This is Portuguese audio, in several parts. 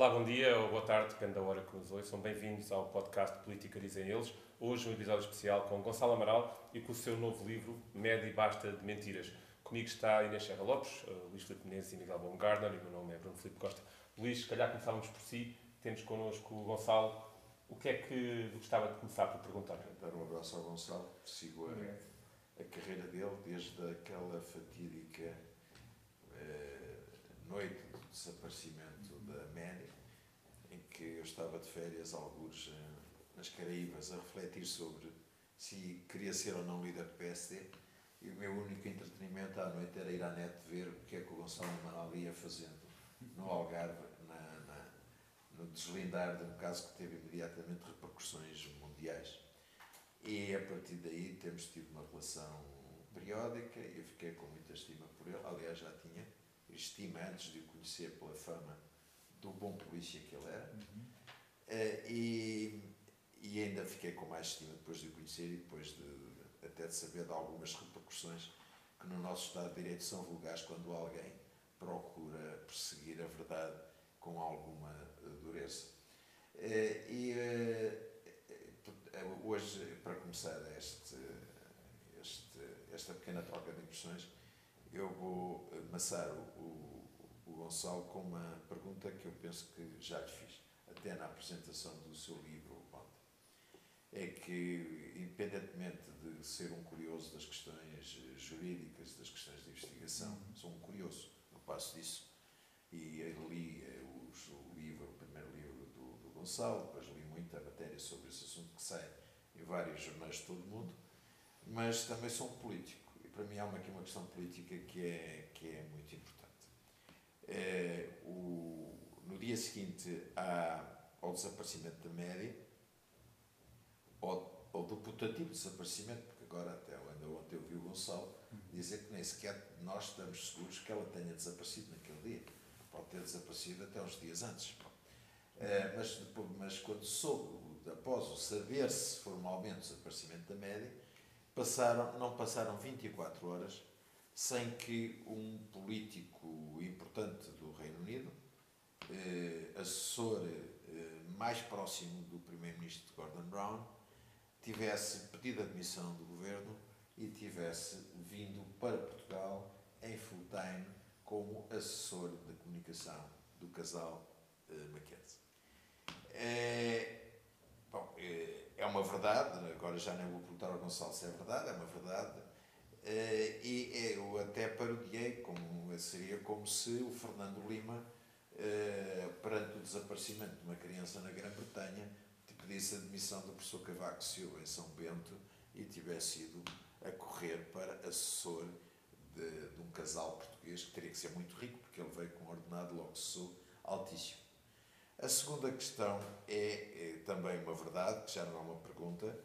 Olá, bom dia ou boa tarde, depende da hora que nos ouçam. Bem-vindos ao podcast Política Dizem Eles. Hoje um episódio especial com Gonçalo Amaral e com o seu novo livro, Média e Basta de Mentiras. Comigo está Inês Serra Lopes, uh, Luís Filipe Menezes e Miguel Baumgartner e o meu nome é Bruno Filipe Costa. Luís, se calhar começávamos por si, temos connosco o Gonçalo. O que é que gostava de começar por perguntar? Dar um abraço ao Gonçalo, sigo a, a carreira dele desde aquela fatídica eh, noite do desaparecimento da em que eu estava de férias, alguns eh, nas Caraíbas, a refletir sobre se queria ser ou não líder do PSD. E o meu único entretenimento à noite era ir à net ver o que é que o Gonçalo Amaral ia fazendo no Algarve, na, na, no deslindar de um caso que teve imediatamente repercussões mundiais. E a partir daí temos tido uma relação periódica e eu fiquei com muita estima por ele. Aliás, já tinha estima antes de o conhecer pela fama do bom polícia que ele era. Uhum. Uh, e, e ainda fiquei com mais estima depois de o conhecer e depois de, até de saber de algumas repercussões que no nosso Estado de Direito são vulgares quando alguém procura perseguir a verdade com alguma dureza. Eh, e eh, hoje, para começar este, este, esta pequena troca de impressões, eu vou amassar o, o, Gonçalo com uma pergunta que eu penso que já lhe fiz, até na apresentação do seu livro ontem. É que, independentemente de ser um curioso das questões jurídicas, das questões de investigação, sou um curioso, não passo disso. E li eh, os, o livro, o primeiro livro do, do Gonçalo, depois li muita matéria sobre esse assunto que sai em vários jornais de todo o mundo, mas também sou um político. E para mim há uma, aqui uma questão política que é, que é muito importante. É, o, no dia seguinte ao desaparecimento da média, ou, ou do putativo desaparecimento, porque agora até ainda ontem eu vi o Gonçalo dizer que nem sequer nós estamos seguros que ela tenha desaparecido naquele dia. Pode ter desaparecido até uns dias antes. É, mas, depois, mas quando soube, após o saber-se formalmente o desaparecimento da média, passaram, não passaram 24 horas sem que um político importante do Reino Unido, eh, assessor eh, mais próximo do primeiro-ministro Gordon Brown, tivesse pedido a demissão do governo e tivesse vindo para Portugal em full time como assessor de comunicação do casal eh, Mackenzie. É, bom, é, é uma verdade, agora já nem vou perguntar ao Gonçalo se é verdade, é uma verdade, e eu até parodiei, como, seria como se o Fernando Lima, é, perante o desaparecimento de uma criança na Grã-Bretanha, pedisse a demissão do professor Cavaco Silva em São Bento e tivesse ido a correr para assessor de, de, um casal português que teria que ser muito rico, porque ele veio com um ordenado logo sou altíssimo. A segunda questão é, é, também uma verdade, que já não é uma pergunta,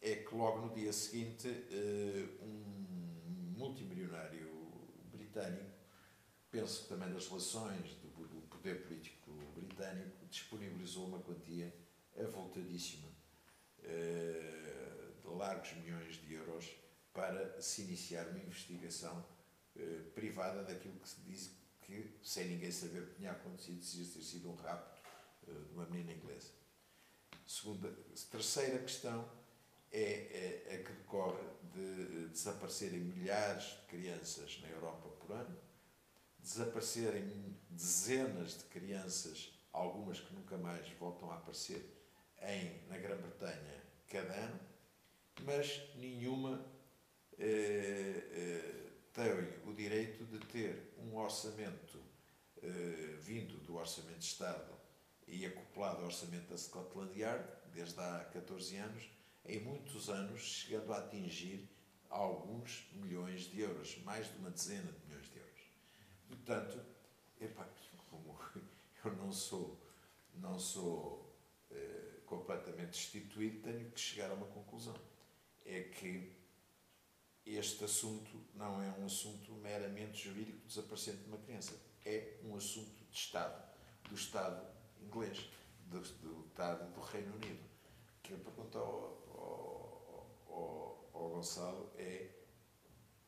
é que logo no dia seguinte eh, um multimilionário britânico, penso que também das relações do, do poder político britânico, disponibilizou uma quantia avultadíssima eh, de largos milhões de euros para se iniciar uma investigação eh, privada daquilo que se diz que, sem ninguém saber o que tinha acontecido, se ter sido um rapto eh, de uma menina inglesa. Segunda, terceira questão é, é a que decorre de desaparecerem milhares de crianças na Europa por ano, desaparecerem dezenas de crianças, algumas que nunca mais voltam a aparecer, em, na Grã-Bretanha cada ano, mas nenhuma eh, eh, tem o direito de ter um orçamento eh, vindo do Orçamento de Estado e acoplado ao orçamento da Scotland Yard, desde há 14 anos, em muitos anos, chegando a atingir alguns milhões de euros, mais de uma dezena de milhões de euros. Portanto, como eu não sou, não sou eh, completamente destituído, tenho que chegar a uma conclusão. É que este assunto não é um assunto meramente jurídico do desaparecimento de uma criança. É um assunto de Estado, do Estado inglês, do, do Estado do Reino Unido. Que eu pergunto ao, ao, Gonçalo é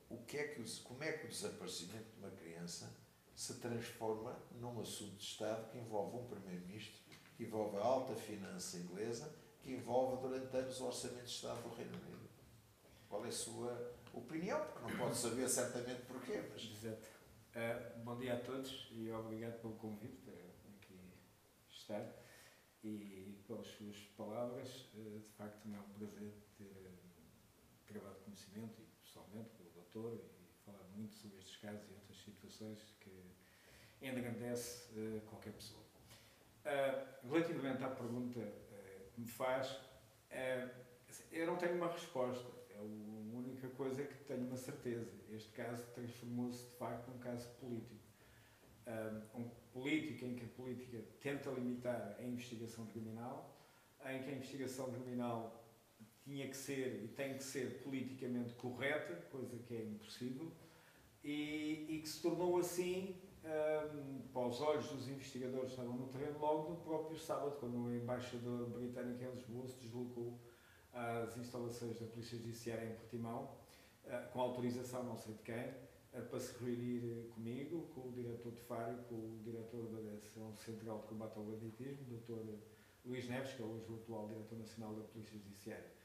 o que é que, como é que o desaparecimento de uma criança se transforma num assunto de Estado que envolve um Primeiro-Ministro, que envolve a alta finança inglesa, que envolve durante anos o Orçamento de Estado do Reino Unido. Qual é a sua opinião? Porque não pode saber certamente porquê, mas... Exato. Uh, bom dia a todos e obrigado pelo convite para aqui estar e pelas suas palavras. Uh, de facto, é um prazer ter gravado conhecimento e pessoalmente com o doutor e falar muito sobre estes casos e outras situações que engrandece uh, qualquer pessoa. Uh, relativamente à pergunta uh, que me faz, eu não tenho uma resposta. É a única coisa que tenho uma certeza. Este caso transformou-se de facto num caso político. Um político em que a política tenta limitar a investigação criminal, em que a investigação criminal tinha que ser e tem que ser politicamente correta, coisa que é impossível, e, e que se tornou assim um, para os olhos dos investigadores que estavam no terreno logo no próprio sábado, quando o embaixador britânico em Lisboa se deslocou às instalações da Polícia Judiciária em Portimão, uh, com autorização não sei de quem, uh, para se reunir comigo, com o diretor de Fário, com o diretor da Direção Central de Combate ao Banditismo, Dr. Luís Neves, que é hoje o atual diretor nacional da Polícia Judiciária.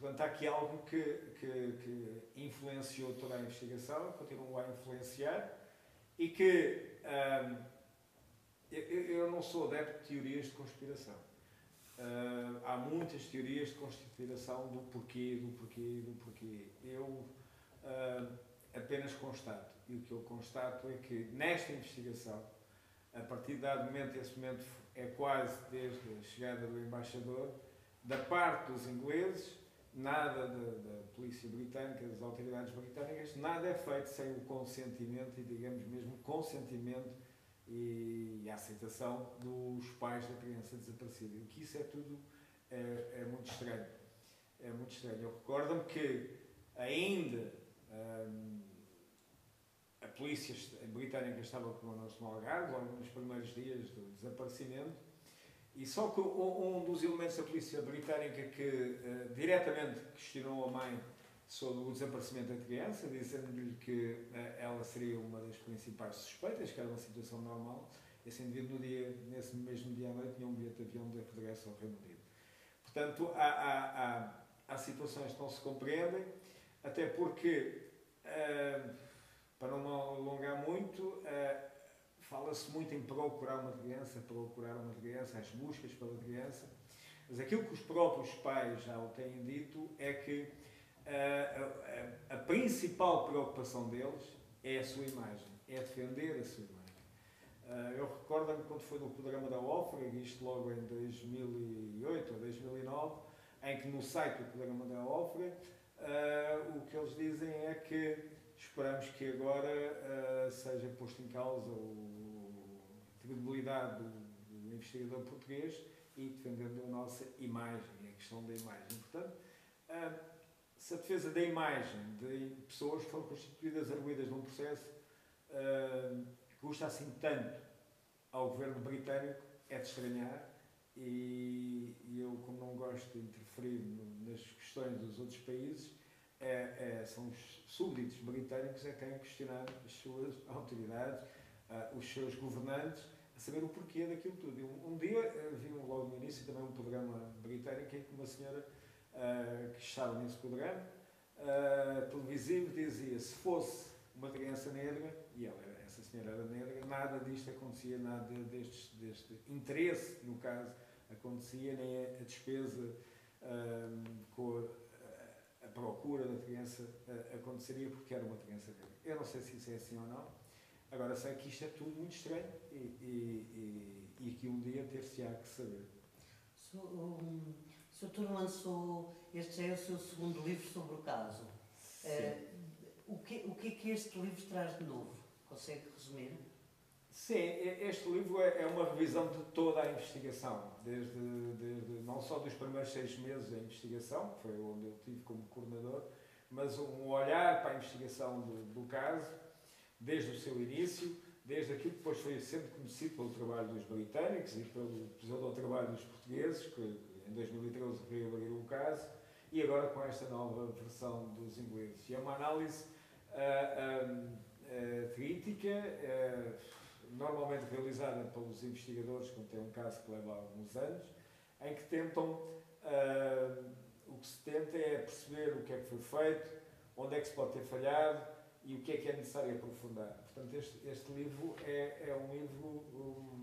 Portanto, há aqui algo que, que, que influenciou toda a investigação, continua a influenciar, e que eu, eu, não sou adepto de teorias de conspiração. Uh, há muitas teorias de conspiração do porquê, do porquê, do porquê. Eu uh, apenas constato. E o que eu constato é que nesta investigação, a partir de dado momento, esse momento é quase desde a chegada do embaixador, da parte dos ingleses, nada da, polícia britânica, das autoridades britânicas, nada é feito sem o consentimento e, digamos mesmo, consentimento e, e a aceitação dos pais da criança desaparecida. E que isso é tudo é, é muito estranho. É muito estranho. Eu recordo-me que ainda hum, a polícia britânica estava connosco no Algarve, logo nos primeiros dias do desaparecimento, e só que um dos elementos da polícia britânica que uh, diretamente questionou a mãe sobre o desaparecimento da criança, dizendo-lhe que uh, ela seria uma das principais suspeitas, que era uma situação normal, esse indivíduo no dia, nesse mesmo dia à noite tinha um bilhete de avião de regresso ao Reino Unido. Portanto, há, há, há, há situações que não se compreendem, até porque, uh, para não alongar muito, Fala-se muito em procurar uma criança, procurar uma criança, as buscas pela criança, mas aquilo que os próprios pais já o têm dito é que a, uh, a, a principal preocupação deles é a sua imagem, é defender a sua imagem. Uh, eu recordo-me quando foi no programa da OFREG, isto logo em 2008 ou 2009, em que no site do programa da OFREG, uh, o que eles dizem é que Esperamos que agora seja posto em causa a credibilidade do, do, investigador português e defendendo a nossa imagem, a questão da imagem. Portanto, uh, se a defesa da imagem de pessoas que foram constituídas arguídas num processo uh, custa assim tanto ao governo britânico, é de estranhar e, e eu, como não gosto de interferir nas questões dos outros países, é, é, são os súbditos britânicos é que têm questionado as suas autoridades, uh, os seus governantes, saber o porquê daquilo tudo. Um, um dia uh, vi logo no início também um programa britânico em que uma senhora uh, que estava nesse programa televisivo dizia se fosse uma criança negra, e ela, essa senhora era negra, nada disto acontecia, nada deste, deste interesse, no caso, acontecia, nem a, despesa com a, procura da criança uh, aconteceria porque era uma criança negra. Eu não sei se isso é assim ou não. Agora sei que isto é tudo muito estranho e, e, e, e que um dia ter-se-á que saber. O Sr. lançou, este é o seu segundo livro sobre o caso. Uh, o, que, o que é que este livro traz de novo? Consegue resumir? Sim, este livro é, é uma revisão de toda a investigação, desde, desde não só dos primeiros seis meses da investigação, que foi onde eu tive como coordenador, mas um olhar para a investigação do, do caso, desde o seu início, desde aquilo que depois foi sendo conhecido pelo trabalho dos britânicos e pelo, trabalho dos portugueses, que em 2013 reabriram o caso, e agora com esta nova versão dos ingleses. E é uma análise uh, uh, crítica, uh, normalmente realizada pelos investigadores, quando tem um caso que leva alguns anos, em que tentam, o que se tenta é perceber o que é que foi feito, onde é que se pode ter falhado e o que é que é necessário aprofundar. Portanto, este, este livro é, é um livro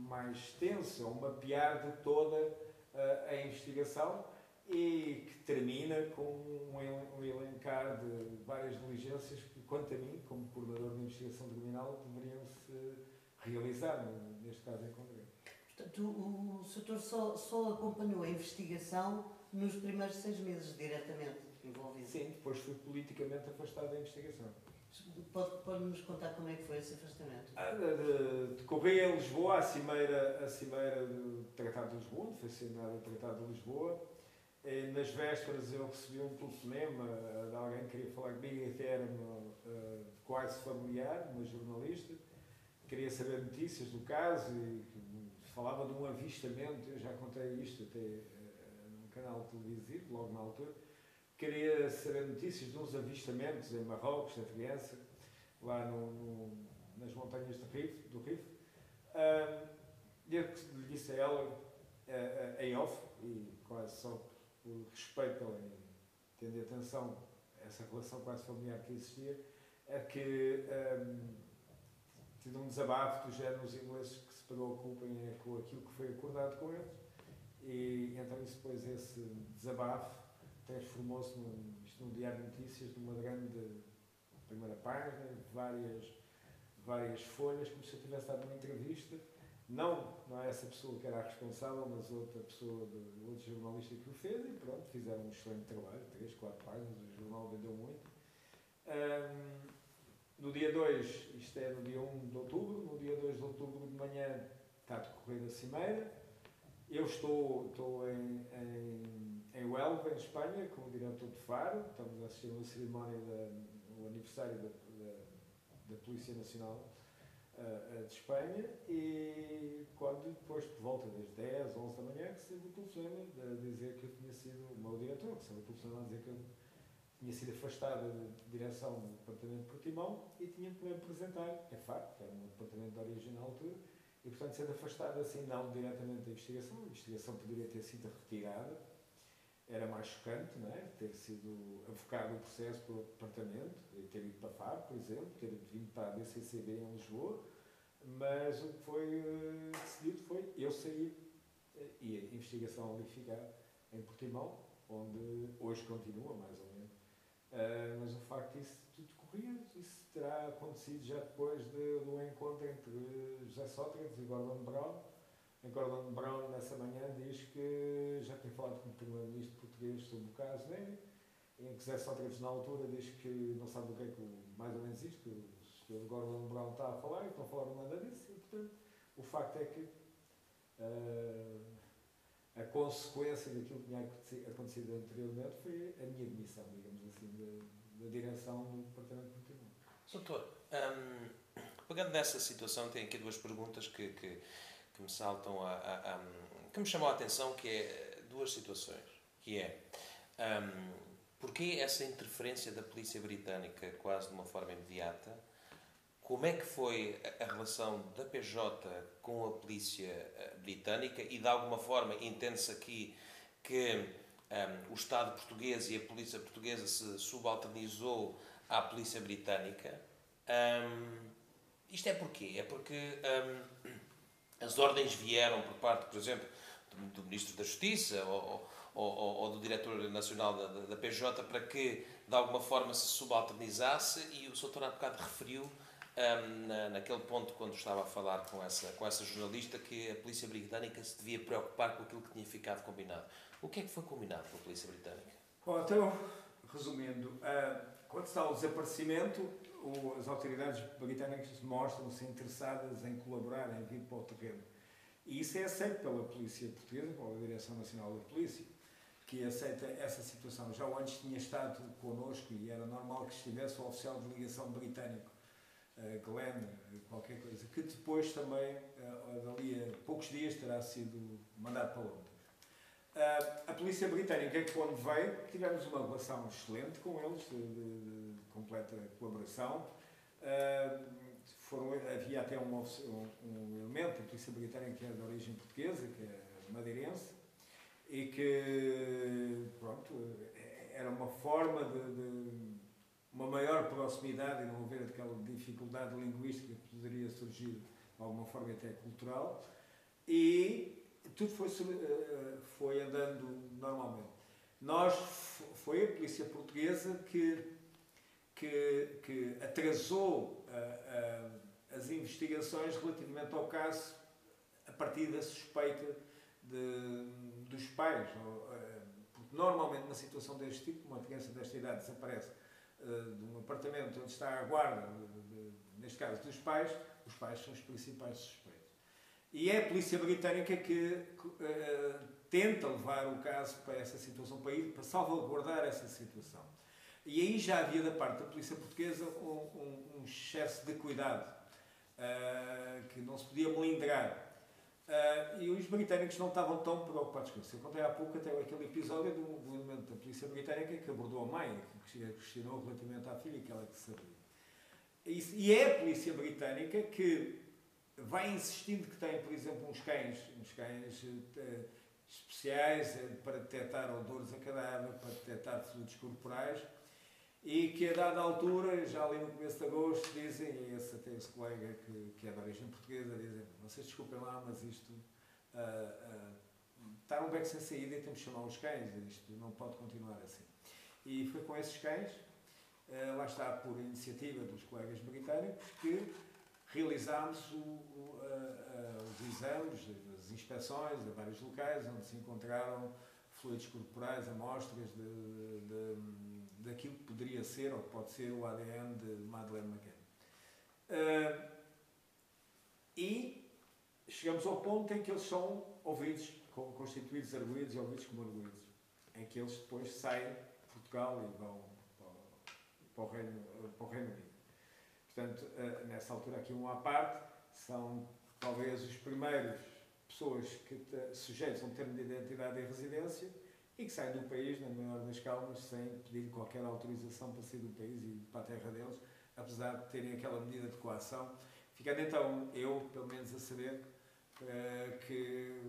mais extenso, é um mapear de toda a investigação e que termina com um elencar de várias diligências que, quanto a mim, como coordenador de investigação criminal, deveriam-se realizar, neste caso em concreto. Portanto, o, o setor só, só acompanhou a investigação nos primeiros seis meses, diretamente envolvido? Sim, depois fui politicamente afastado da investigação. Pode, pode nos contar como é que foi esse afastamento? Ah, decorri em Lisboa, a cimeira, a cimeira do Tratado de Lisboa, foi assinado o Tratado de Lisboa, e nas vésperas eu recebi um telefonema de alguém que queria falar comigo, até era uh, quase familiar, uma jornalista, queria saber notícias do caso e falava de um avistamento, eu já contei isto até uh, num canal televisivo, logo na altura, queria saber notícias de uns avistamentos em Marrocos, da criança, lá no, no, nas montanhas do Rif. Do Rif. Eu lhe disse a ela, uh, em off, e quase só por respeito pela tendo atenção a essa relação quase familiar que existia, é que um, tive um desabafo do género os ingleses que se preocupem é com aquilo que foi acordado com eles e então isso depois esse desabafo transformou-se num, num diário de notícias numa grande primeira página, várias, várias folhas, como se eu tivesse dado uma entrevista não, não é essa pessoa que era a responsável, mas outra pessoa, de, outro jornalista que o fez e pronto, fizeram um excelente trabalho, três, quatro páginas, o jornal vendeu muito. Um, no dia 2, isto é no dia 1 um de outubro, no dia 2 de outubro de manhã está a decorrer a cimeira. Eu estou, estou em, em, em Huelva, em Espanha, como diretor de Faro, estamos a assistir uma cerimónia do aniversário da, da, da Polícia Nacional uh, de Espanha. E quando depois por volta das 10, 11 da manhã recebo o telefonema a dizer que eu tinha sido, o meu diretor recebo o telefonema a dizer que eu tinha sido afastado da direção do departamento de Portimão e tinha que me apresentar, é facto, era um departamento de origem na altura, e portanto sendo afastado assim não diretamente da investigação, a investigação poderia ter sido retirada, era mais chocante, não é? Ter sido avocado o processo pelo departamento, ter ido para a FAB, por exemplo, ter vindo para a DCCB em Lisboa, mas o que foi uh, decidido foi eu sair uh, e a investigação ali ficar em Portimão, onde hoje continua, mais ou menos. Uh, mas o facto disso tudo corria, isso terá acontecido já depois de, do encontro entre José Sócrates e Gordon Brown, Gordon Brown, nessa manhã, diz que já tem falado com o primeiro-ministro português sobre o caso dele, em que Zé Sócrates, na altura, diz que não sabe do que é que, mais ou menos isto, que o. Gordon Brown está a falar, e estão a falar nada disso, e, portanto, o facto é que uh, a consequência daquilo que tinha acontecido anteriormente foi a minha demissão, digamos assim, da, da direção do Departamento de Portugal. Doutor, um, pegando nessa situação, tenho aqui duas perguntas que, que que me saltam a, a, a, que me chamam a atenção que é duas situações que é um, porque essa interferência da polícia britânica quase de uma forma imediata? Como é que foi a relação da PJ com a polícia eh, britânica? E de alguma forma entende-se aqui que um, o Estado português e a polícia portuguesa se subalternizou à polícia britânica? Um, isto é porquê? É porque um, as ordens vieram por parte, por exemplo, do, do Ministro da Justiça ou, ou, ou, do Diretor Nacional da, da, PJ para que, de alguma forma, se subalternizasse e o Sr. há bocado referiu um, na, naquele ponto, quando estava a falar com essa, com essa jornalista, que a Polícia Britânica se devia preocupar com aquilo que tinha ficado combinado. O que é que foi combinado com a Polícia Britânica? Bom, então, resumindo, uh, quando está o desaparecimento, as autoridades britânicas mostram-se interessadas em colaborar, em vir para o terreno. E isso é aceito pela Polícia Portuguesa, pela Direção Nacional da Polícia, que aceita essa situação. Já antes tinha estado connosco e era normal que estivesse o oficial de ligação britânico, uh, Glenn, qualquer coisa, que depois também, uh, dali a poucos dias, terá sido mandado para Londres. A polícia britânica, quando veio, tivemos uma relação excelente com eles, de, de completa colaboração. foram, havia até um, um, elemento da polícia britânica que era de origem portuguesa, que é madeirense, e que pronto, era uma forma de, de uma maior proximidade e não haver aquela dificuldade linguística que poderia surgir de alguma forma até cultural e tudo foi, eh, foi andando normalmente. Nós, foi a polícia portuguesa que, que, que atrasou a, a, as investigações relativamente ao caso a partir da suspeita de, dos pais. Eh, porque normalmente, numa situação deste tipo, uma criança desta idade desaparece de um apartamento onde está a guarda, de, de, neste caso dos pais, os pais são os principais suspeitos. E é a polícia britânica que uh, tenta levar o caso para essa situação, para, ir, para salvaguardar essa situação. E aí já havia da parte da polícia portuguesa um, um, um excesso de cuidado, uh, que não se podia melindrar. Uh, e os britânicos não estavam tão preocupados com isso. Eu contei há pouco até aquele episódio do, elemento da polícia britânica que abordou a mãe, que questionou relativamente à filha, que ela que sabia. E, é a polícia britânica que vai insistindo que tem, por exemplo, uns cães, uns cães uh, especiais uh, para detectar odores a cadáver, para detectar fluidos corporais, e que a dada altura, já ali no começo de agosto, dizem, e esse, até esse colega que, que é da origem portuguesa, dizem, vocês desculpem lá, mas isto uh, uh, está um beco sem saída e temos que chamar os cães, isto não pode continuar assim. E foi com esses cães, uh, lá está por iniciativa dos colegas britânicos, que realizámos o, o, os exames, as inspeções a vários locais onde se encontraram fluidos corporais, amostras de, de, de, daquilo que poderia ser ou pode ser o ADN de Madeleine McCann. Uh, e chegamos ao ponto em que eles são ouvidos, constituídos arguídos e ouvidos como arguídos, em que eles depois saem de Portugal e vão para, o, Reino, para o Reino Unido. Portanto, uh, nessa altura, aqui um à parte, são talvez os primeiros pessoas que a um termo de identidade e residência e que saem do país, na maior das calmas, sem pedir qualquer autorização para sair do país e para a terra deles, apesar de terem aquela medida de coação. Ficando então eu, pelo menos, a saber uh, que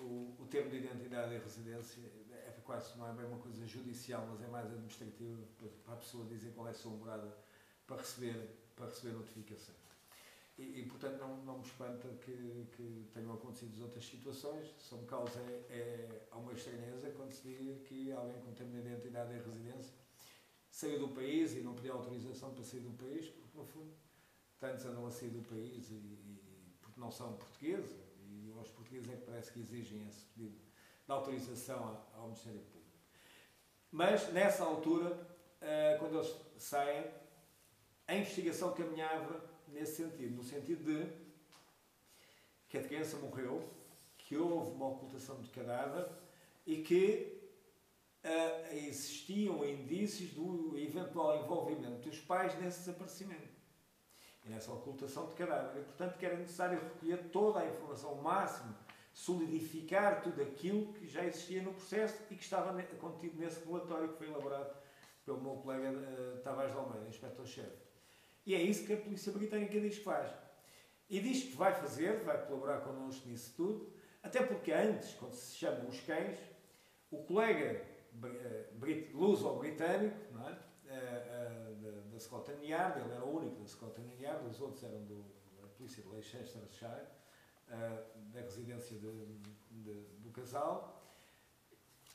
o, termo de identidade e residência é quase, não é bem uma coisa judicial, mas é mais administrativa, para a pessoa dizer qual é a sua morada para receber, para receber notificações. E, e, portanto não, não me espanta que, que tenham acontecido outras situações. Só me causa é, é uma estranheza quando se diz que alguém com termo de identidade e residência saiu do país e não pediu autorização para sair do país, porque no fundo tantos andam a sair do país e, e porque não são portugueses, e aos portugueses é que parece que exigem esse pedido de autorização ao Ministério Público. Mas nessa altura, eh, quando eles saem, a investigação caminhava nesse sentido, no sentido de que a criança morreu, que houve uma ocultação de cadáver e que uh, existiam indícios do eventual envolvimento dos pais nesse desaparecimento e nessa ocultação de cadáver. E, portanto, que era necessário recolher toda a informação ao máximo, solidificar tudo aquilo que já existia no processo e que estava contido nesse relatório que foi elaborado pelo meu colega uh, Tavares de Almeida, inspetor-chefe. E é isso que a polícia britânica diz que faz. E diz que vai fazer, vai colaborar connosco nisso tudo, até porque antes, quando se chamam os cães, o colega eh, luso-britânico é? uh, uh, da, Scotland Yard, ele era o único da Scotland Yard, os outros eram do, da polícia de Leicestershire, uh, da residência de, de, do casal,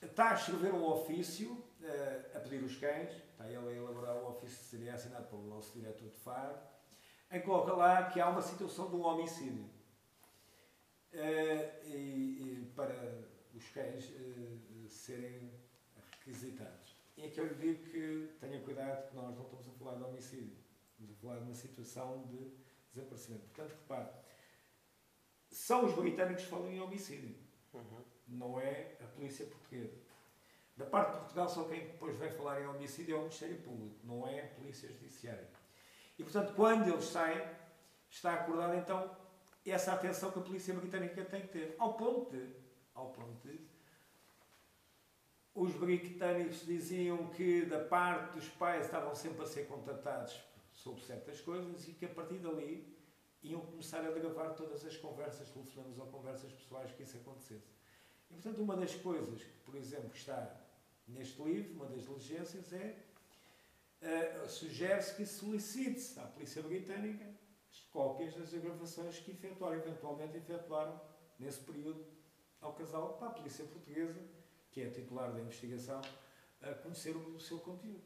está a escrever um ofício a pedir os cães, está ele a elaborar o ofício que seria assinado pelo nosso diretor de FAR, em que coloca lá que há uma situação de um homicídio. Uh, e, e, para os cães uh, serem requisitados. E aqui eu lhe digo que tenha cuidado que nós não estamos a falar de homicídio, estamos a falar de uma situação de desaparecimento. Portanto, repare, são os britânicos que falam em homicídio, uhum. não é a polícia portuguesa. Da parte de Portugal, só quem depois vem falar em homicídio é o Ministério Público, não é a Polícia Judiciária. E, portanto, quando eles saem, está acordada então essa atenção que a Polícia Britânica tem que ter. Ao ponto de, ao ponto de os britânicos diziam que da parte dos pais estavam sempre a ser contatados sobre certas coisas e que a partir dali iam começar a gravar todas as conversas, telefonemas ou conversas pessoais que isso acontecesse. E, portanto, uma das coisas que, por exemplo, está neste livro, uma das diligências é uh, sugere-se que solicite-se à Polícia Britânica as cópias das gravações que efetuaram, eventualmente efetuaram nesse período ao casal, para a Polícia Portuguesa, que é titular da investigação, a conhecer o seu conteúdo.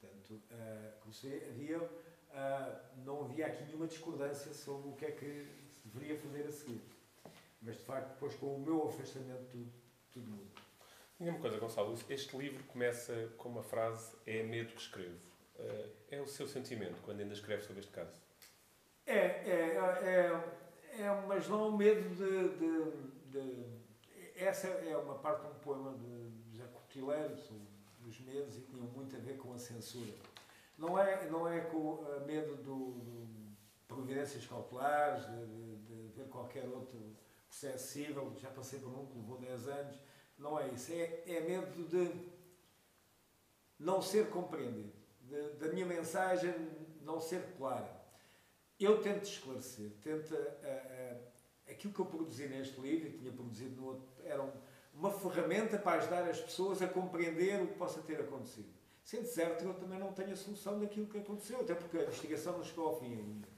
Portanto, uh, havia, uh, não havia aqui nenhuma discordância sobre o que é que se deveria fazer a seguir. Mas, de facto, depois com o meu afastamento, tudo, tudo muda. Diga uma coisa, Gonçalo, este livro começa com uma frase: É medo que escrevo. Uh, é o seu sentimento quando ainda escreve sobre este caso? É, é, é, é mas não o medo de, de, de, Essa é uma parte de um poema de José Cotileiro, os medos, e tinham muito a ver com a censura. Não é, não é com medo do, providências cautelares, de, de, de ver qualquer outro processo já passei por um que levou 10 anos, não é isso. É, é medo de não ser compreendido, de, da minha mensagem não ser clara. Eu tento esclarecer, tento. Uh, uh, aquilo que eu produzi neste livro, e tinha produzido no outro, era um, uma ferramenta para ajudar as pessoas a compreender o que possa ter acontecido. Sendo certo que eu também não tenho a solução daquilo que aconteceu, até porque a investigação não chegou ao fim ainda.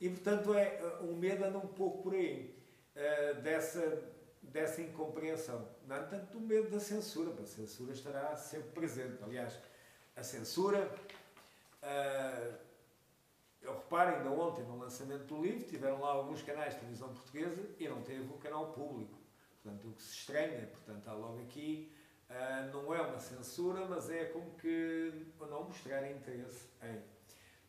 E, portanto, é, o medo anda um pouco por aí, uh, dessa dessa incompreensão. Não é tanto do medo da censura, a censura estará sempre presente. Aliás, a censura. Uh, eu reparo, ainda ontem, no lançamento do livro, tiveram lá alguns canais de televisão portuguesa e não teve o canal público. Portanto, o que se estranha, portanto, há logo aqui, uh, não é uma censura, mas é como que não mostrar interesse em.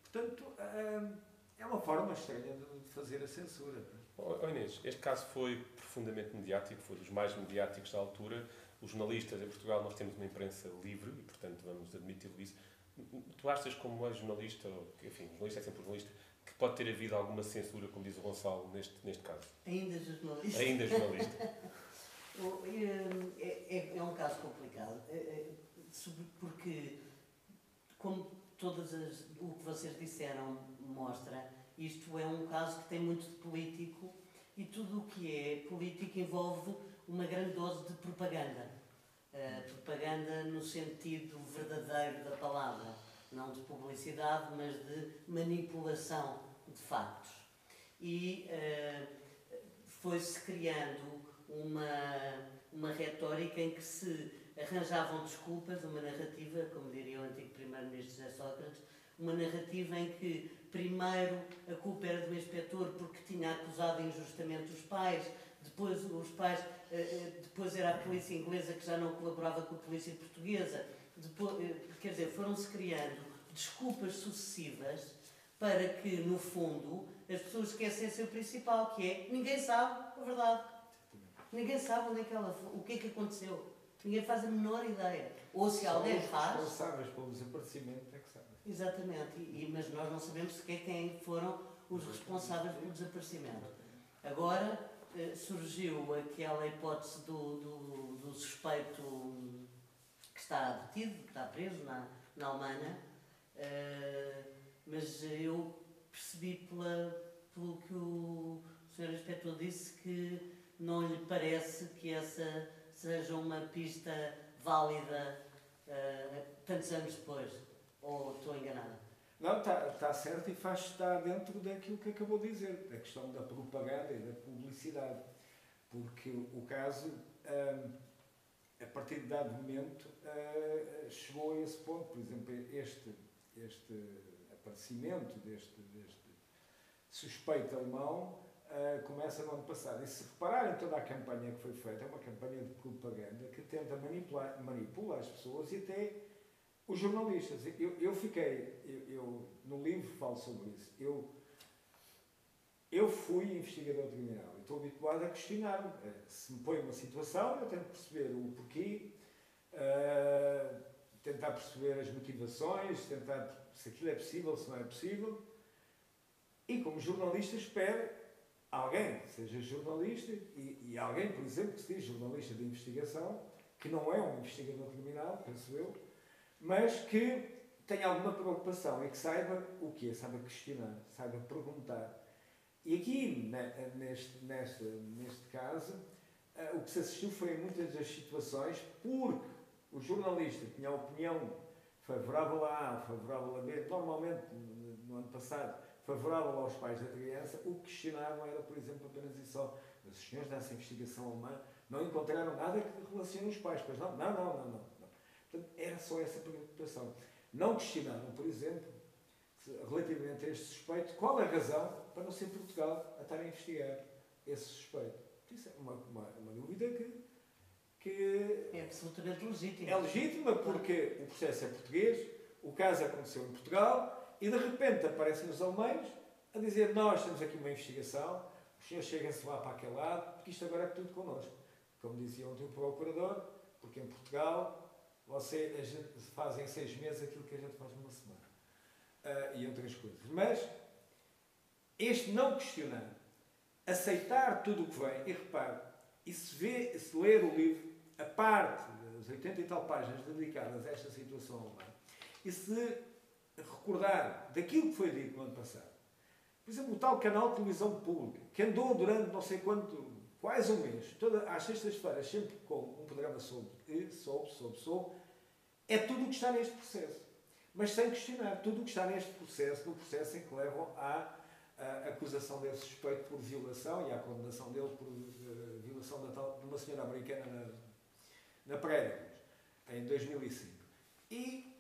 Portanto, uh, é uma forma estranha de fazer a censura. Oh, Inês, este caso foi profundamente mediático, foi dos mais mediáticos da altura. Os jornalistas em Portugal, nós temos uma imprensa livre e, portanto, vamos admitir isso. Tu achas, como és jornalista, enfim, jornalista é sempre jornalista, que pode ter havido alguma censura, como diz o Gonçalo, neste, neste caso? Ainda jornalista. Ainda jornalista. é, é, é, um caso complicado, é, é, porque, como todas as, o que vocês disseram mostra, isto é um caso que tem muito de político e tudo o que é político envolve uma grande dose de propaganda. Uh, propaganda no sentido verdadeiro da palavra, não de publicidade, mas de manipulação de factos. E uh, foi-se criando uma, uma retórica em que se arranjavam desculpas, uma narrativa, como diria o antigo primeiro-ministro José Sócrates, uma narrativa em que primeiro a culpa era do inspetor porque tinha acusado injustamente os pais, depois os pais, eh, eh, depois era a polícia inglesa que já não colaborava com a polícia portuguesa, depois, eh, quer dizer, foram-se criando desculpas sucessivas para que, no fundo, as pessoas esquecessem o principal, que é ninguém sabe a verdade. Ninguém sabe onde é que ela, o que é que aconteceu. Ninguém faz a menor ideia. Ou se Só alguém os faz. responsáveis pelo desaparecimento é que sabem. Exatamente, e, mas nós não sabemos sequer quem foram os responsáveis pelo desaparecimento. Agora eh, surgiu aquela hipótese do, do, do, suspeito que está detido, que está preso na, na Alemanha, eh, mas eu percebi pela, pelo que o Sr. Inspetor disse que não lhe parece que essa seja uma pista válida uh, tantos anos depois. Ou estou enganada? Não, está tá certo e faz estar dentro daquilo que acabou de dizer, da questão da propaganda e da publicidade. Porque o caso, hum, a partir de dado momento, hum, chegou a esse ponto. Por exemplo, este, este aparecimento deste, deste suspeito alemão uh, começa no ano passado. E se repararem toda a campanha que foi feita, é uma campanha de propaganda que tenta manipular, manipula as pessoas e até os jornalistas. Eu, eu fiquei, eu, eu, no livro falo sobre isso. Eu, eu fui investigador criminal e estou habituado a questionar-me. Eh, se me põe uma situação, eu tento perceber o porquê, uh, tentar perceber as motivações, tentar se aquilo é possível, se não é possível. E como jornalista espero alguém seja jornalista e, e, alguém, por exemplo, que seja jornalista de investigação, que não é um investigador criminal, penso eu, mas que tenha alguma preocupação e que saiba o quê? Saiba questionar, saiba perguntar. E aqui, neste, neste, neste caso, o que se assistiu foi em muitas das situações, porque o jornalista tinha a opinião favorável a A, favorável a B, normalmente, no ano passado, favorável aos pais da criança, o que questionavam era, por exemplo, apenas e só, os senhores dessa investigação alemã não encontraram nada que relacione os pais, pois não? Não, não, não, não. Portanto, era só essa preocupação. Não questionaram, por exemplo, relativamente a este suspeito, qual a razão para não ser Portugal a estar a investigar esse suspeito. Isso é uma, uma, uma dúvida que, que. É absolutamente legítima. É legítima porque o processo é português, o caso aconteceu em Portugal e de repente aparecem os alemães a dizer: Nós temos aqui uma investigação, os senhores chegam-se lá para aquele lado, porque isto agora é tudo connosco. Como dizia ontem o procurador, porque em Portugal você, a gente faz em seis meses aquilo que a gente faz numa semana. Uh, e outras coisas. Mas este não questionar, aceitar tudo o que vem, e repare, e se, vê, se ler o livro, a parte das 80 e tal páginas dedicadas a esta situação alemã, e se recordar daquilo que foi dito no ano passado, por exemplo, o tal canal de televisão pública, que andou durante não sei quanto, quase um mês, toda, às sextas-feiras, sempre com um programa sobre, sobre, sobre, sobre, é tudo o que está neste processo. Mas sem questionar, tudo o que está neste processo, no processo em que levam à, à acusação desse suspeito por violação e à condenação dele por uh, violação de, tal, de, uma senhora americana na, na Praia em 2005. E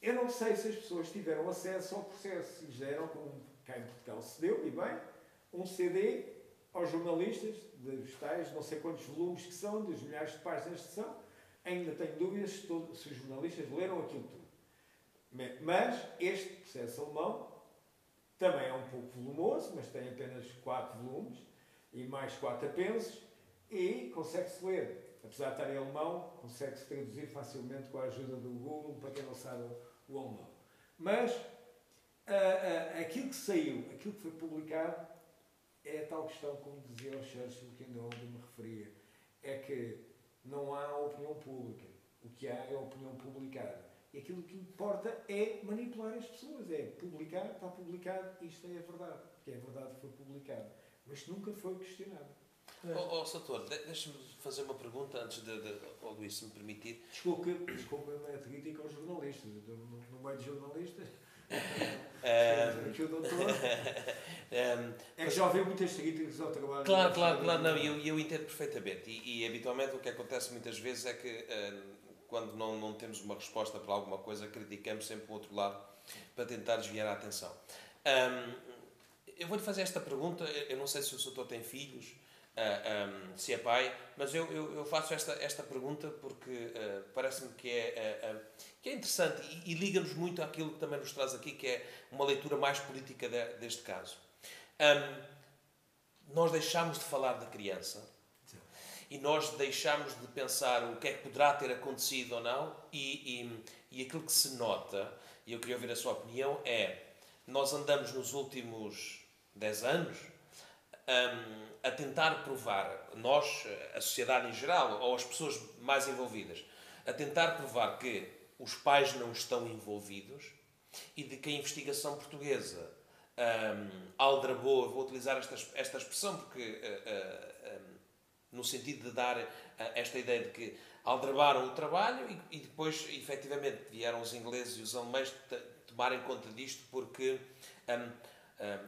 eu não sei se as pessoas tiveram acesso ao processo, se lhes deram, como cá em Portugal se deu, e bem, um CD aos jornalistas, dos tais não sei quantos volumes que são, dos milhares de páginas que são, ainda tenho dúvidas se, todo, se os jornalistas leram aquilo tudo. Mas este processo alemão também é um pouco volumoso, mas tem apenas quatro volumes e mais quatro apensos e consegue-se ler. Apesar de estar em alemão, consegue-se traduzir facilmente com a ajuda do Google, para quem não sabe o alemão. Mas aquilo que saiu, aquilo que foi publicado, é a tal questão, como dizia o Churchill, que ainda ontem me referia, é que não há opinião pública. O que há é opinião publicada. E aquilo que importa é manipular as pessoas, é publicar, está publicado, isto é a verdade, porque é a verdade que foi publicado. Mas nunca foi questionado. Ó oh, oh, Sator, deixa-me fazer uma pergunta antes de, de oh, Luís, se me permitir. Desculpe, desculpe a crítica aos jornalistas. No meio de jornalistas, um, é que já ouviu muitas críticas ao trabalho. Claro, claro, claro, não, eu, eu entendo perfeitamente. E, e, habitualmente o que acontece muitas vezes é que uh, quando não, não temos uma resposta para alguma coisa, criticamos sempre o outro lado para tentar desviar a atenção. Um, eu vou-lhe fazer esta pergunta, eu não sei se o doutor tem filhos, uh, ah, um, se é pai, mas eu, eu, eu, faço esta, esta pergunta porque uh, parece-me que é, uh, que é interessante e, e liga-nos muito àquilo que também nos traz aqui, que é uma leitura mais política de, deste caso. Um, nós deixámos de falar da criança e nós deixámos de pensar o que é que poderá ter acontecido ou não e, e, e aquilo que se nota, e eu queria ouvir a sua opinião, é nós andamos nos últimos 10 anos um, a tentar provar, nós, a sociedade em geral, ou as pessoas mais envolvidas, a tentar provar que os pais não estão envolvidos e de que a investigação portuguesa um, aldrabou, vou utilizar esta, esta expressão porque uh, uh, um, no sentido de dar uh, esta ideia de que aldrabaram o trabalho e, e, depois efetivamente vieram os ingleses e os alemães tomarem conta disto porque um,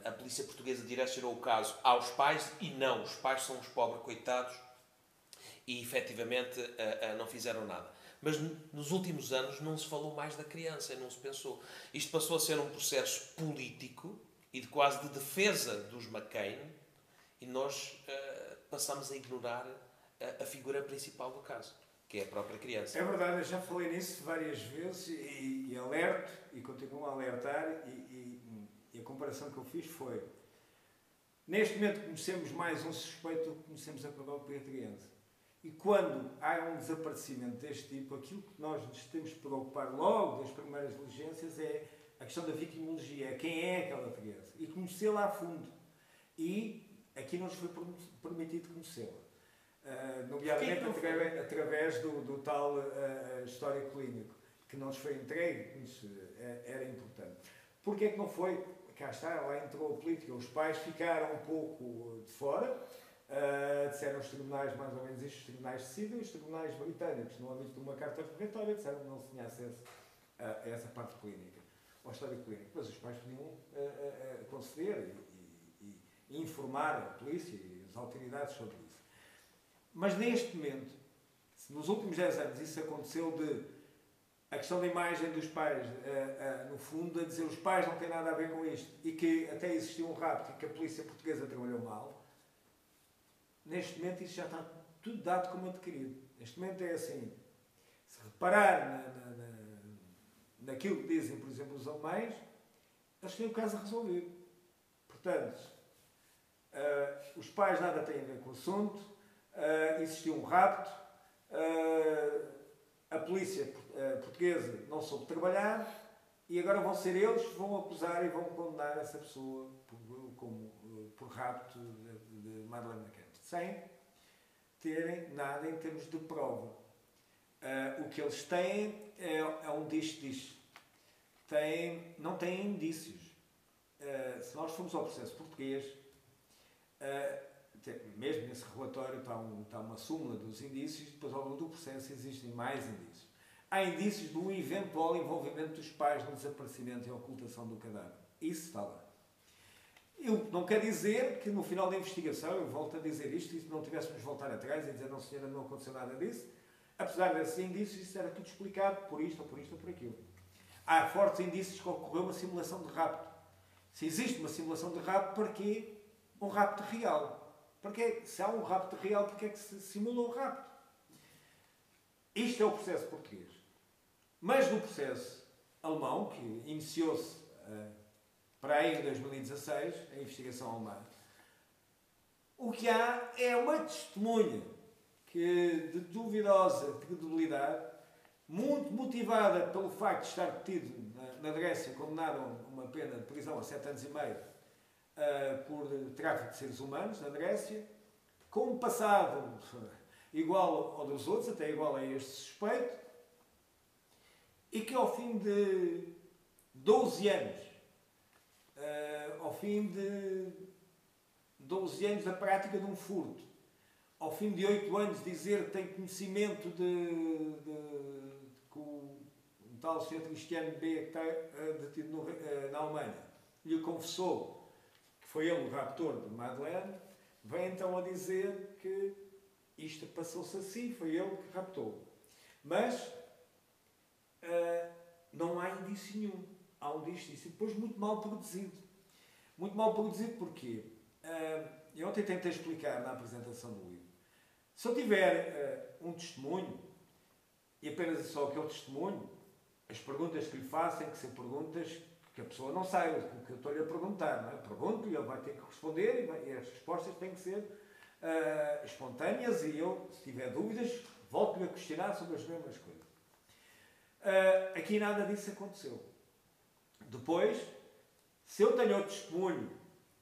a polícia portuguesa direcionou o caso aos pais e não, os pais são os pobres coitados e efetivamente não fizeram nada. Mas nos últimos anos não se falou mais da criança, não se pensou. Isto passou a ser um processo político e de quase de defesa dos McCain e nós passamos a ignorar a, a, figura principal do caso, que é a própria criança. É verdade, eu já falei nisso várias vezes e, e alerto e continuo a alertar e, e e a comparação que eu fiz foi: neste momento conhecemos mais um suspeito do que conhecemos a própria criança. E quando há um desaparecimento deste tipo, aquilo que nós nos temos de preocupar logo das primeiras diligências é a questão da victimologia, é quem é aquela criança, e conhecê-la a fundo. E aqui não nos foi permitido conhecê-la. Uh, nomeadamente através, através do, do tal uh, histórico clínico que não lhes foi entregue, nos, eh, era importante. Porquê é que não foi? Cá está, lá entrou a política, os pais ficaram um pouco de fora, uh, disseram os tribunais mais ou menos isto, os tribunais decidem, os tribunais britânicos, no âmbito de uma carta corretória, disseram que não se tinha acesso a, a essa parte clínica, ao histórico clínico, mas os pais podiam uh, uh, conceder e, e, e informar a polícia e as autoridades sobre isso. Mas neste momento, nos últimos 10 anos isso aconteceu de a questão da imagem dos pais, uh, uh, no fundo, a dizer os pais não têm nada a ver com isto e que até existiu um rapto e que a polícia portuguesa trabalhou mal, neste momento isso já está tudo dado como adquirido. Neste momento é assim, se reparar na, na, na, naquilo que dizem, por exemplo, os alemães, eles têm o caso resolvido. Portanto, uh, os pais nada têm a ver com o assunto, existiu um rapto, a polícia uh, portuguesa não soube trabalhar e agora vão ser eles que vão acusar e vão condenar essa pessoa por, como, uh, por rapto de, de Madeleine McCann, sem terem nada em termos de prova. Uh, o que eles têm é, é um diz-diz. Não têm indícios. se nós formos ao processo português, mesmo nesse relatório está, um, está uma súmula dos indícios, depois ao longo do processo existem mais indícios. Há indícios do eventual envolvimento dos pais no desaparecimento e ocultação do cadáver. Isso está lá. Eu não quer dizer que no final da investigação, eu volto a dizer isto, e se não tivéssemos voltar atrás e dizer, não senhora, não aconteceu nada disso, apesar desses indícios, isso era tudo explicado por isto, ou por isto, ou por aquilo. Há fortes indícios que ocorreu uma simulação de rapto. Se existe uma simulação de rapto, para quê? Um rapto real. Porque se há um rapto real, porque é que se simula um rapto? Isto é o processo português. Mas no processo alemão, que iniciou-se uh, para aí em 2016, a investigação alemã, o que há é uma testemunha que, de duvidosa credibilidade, muito motivada pelo facto de estar detido na, na Grécia, condenado a uma pena de prisão a sete anos e meio, uh, por tráfico de seres humanos na Grécia, com um passado igual ao dos outros, até igual a este suspeito, e que ao fim de 12 anos, uh, ao fim de 12 anos da prática de um furto, ao fim de 8 anos dizer que tem conhecimento de, de, que o um tal Sr. Cristiano B que está uh, detido no, uh, na Alemanha lhe confessou foi ele o raptor de Madeleine, vem então a dizer que isto passou-se assim, foi ele que raptou. Mas uh, não há indício nenhum. Há um indício depois muito mal produzido. Muito mal produzido porquê? Uh, eu ontem tentei explicar na apresentação do livro. Se eu tiver uh, um testemunho, e apenas só aquele testemunho, as perguntas que lhe faço têm que ser perguntas que a pessoa não saiba o que eu estou-lhe a perguntar. É? Pergunto-lhe, ele vai ter que responder e, vai, e, as respostas têm que ser uh, espontâneas e eu, se tiver dúvidas, volto-lhe a questionar sobre as mesmas coisas. Uh, aqui nada disso aconteceu. Depois, se eu tenho outro testemunho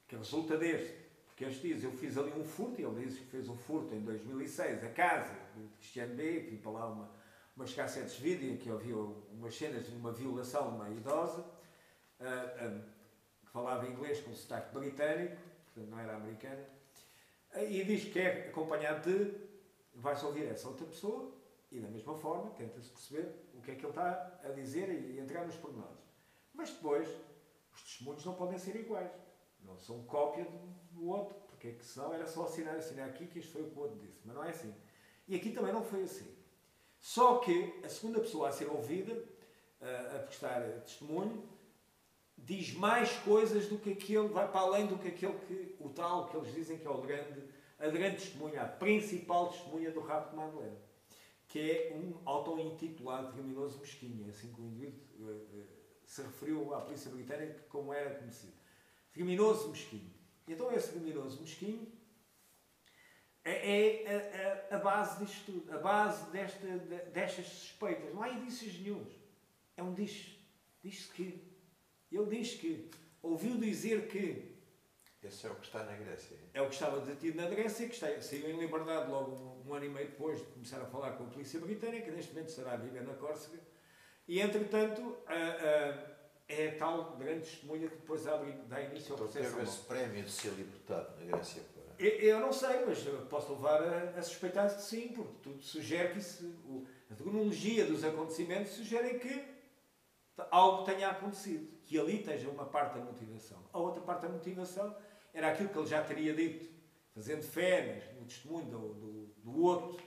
que resulta deste, porque este diz, eu fiz ali um furto, e ele diz que fez um furto em 2006, a casa de Cristiano B, que para lá uma, umas cassetes de vídeo em que havia umas cenas de uma violação de uma idosa, que falava inglês com sotaque britânico, portanto não era americana, e diz que é acompanhado de, vai-se ouvir essa outra pessoa, e da mesma forma tenta-se perceber o que é que ele está a dizer e entrar nos pormenores. Mas depois, os testemunhos não podem ser iguais. Não são cópia do outro, porque é que senão era só assinar, assinar aqui que isto foi o que o outro disse. Mas não é assim. E aqui também não foi assim. Só que a segunda pessoa a ser ouvida, a prestar testemunho, diz mais coisas do que aquele, vai para além do que aquele que, o tal que eles dizem que é o grande, a grande testemunha, a principal testemunha do rapto de Madeleine, que é um auto-intitulado criminoso mesquinho, é assim que o indivíduo uh, se referiu à polícia britânica como era conhecido. Criminoso mesquinho. Então esse criminoso mesquinho é, é a, a, a, base disto tudo, a base desta, destas suspeitas. Não há indícios nenhums. É um diz. Diz-se que ele diz que ouviu dizer que. Esse é o que está na Grécia. É o que estava detido na Grécia, que está, saiu em liberdade logo um, ano e meio depois de começar a falar com a polícia britânica, neste momento estará a viver na Córcega, E, entretanto, a, a, é a tal grande testemunha que depois abre, dá início ao Então processo. teve esse prémio de ser libertado na Grécia para. Eu, eu não sei, mas posso levar a, a suspeitar que sim, porque tudo sugere que isso, o, a cronologia dos acontecimentos sugere que algo tenha acontecido, que ali esteja uma parte da motivação. A outra parte da motivação era aquilo que ele já teria dito, fazendo fé no testemunho do, do, do outro,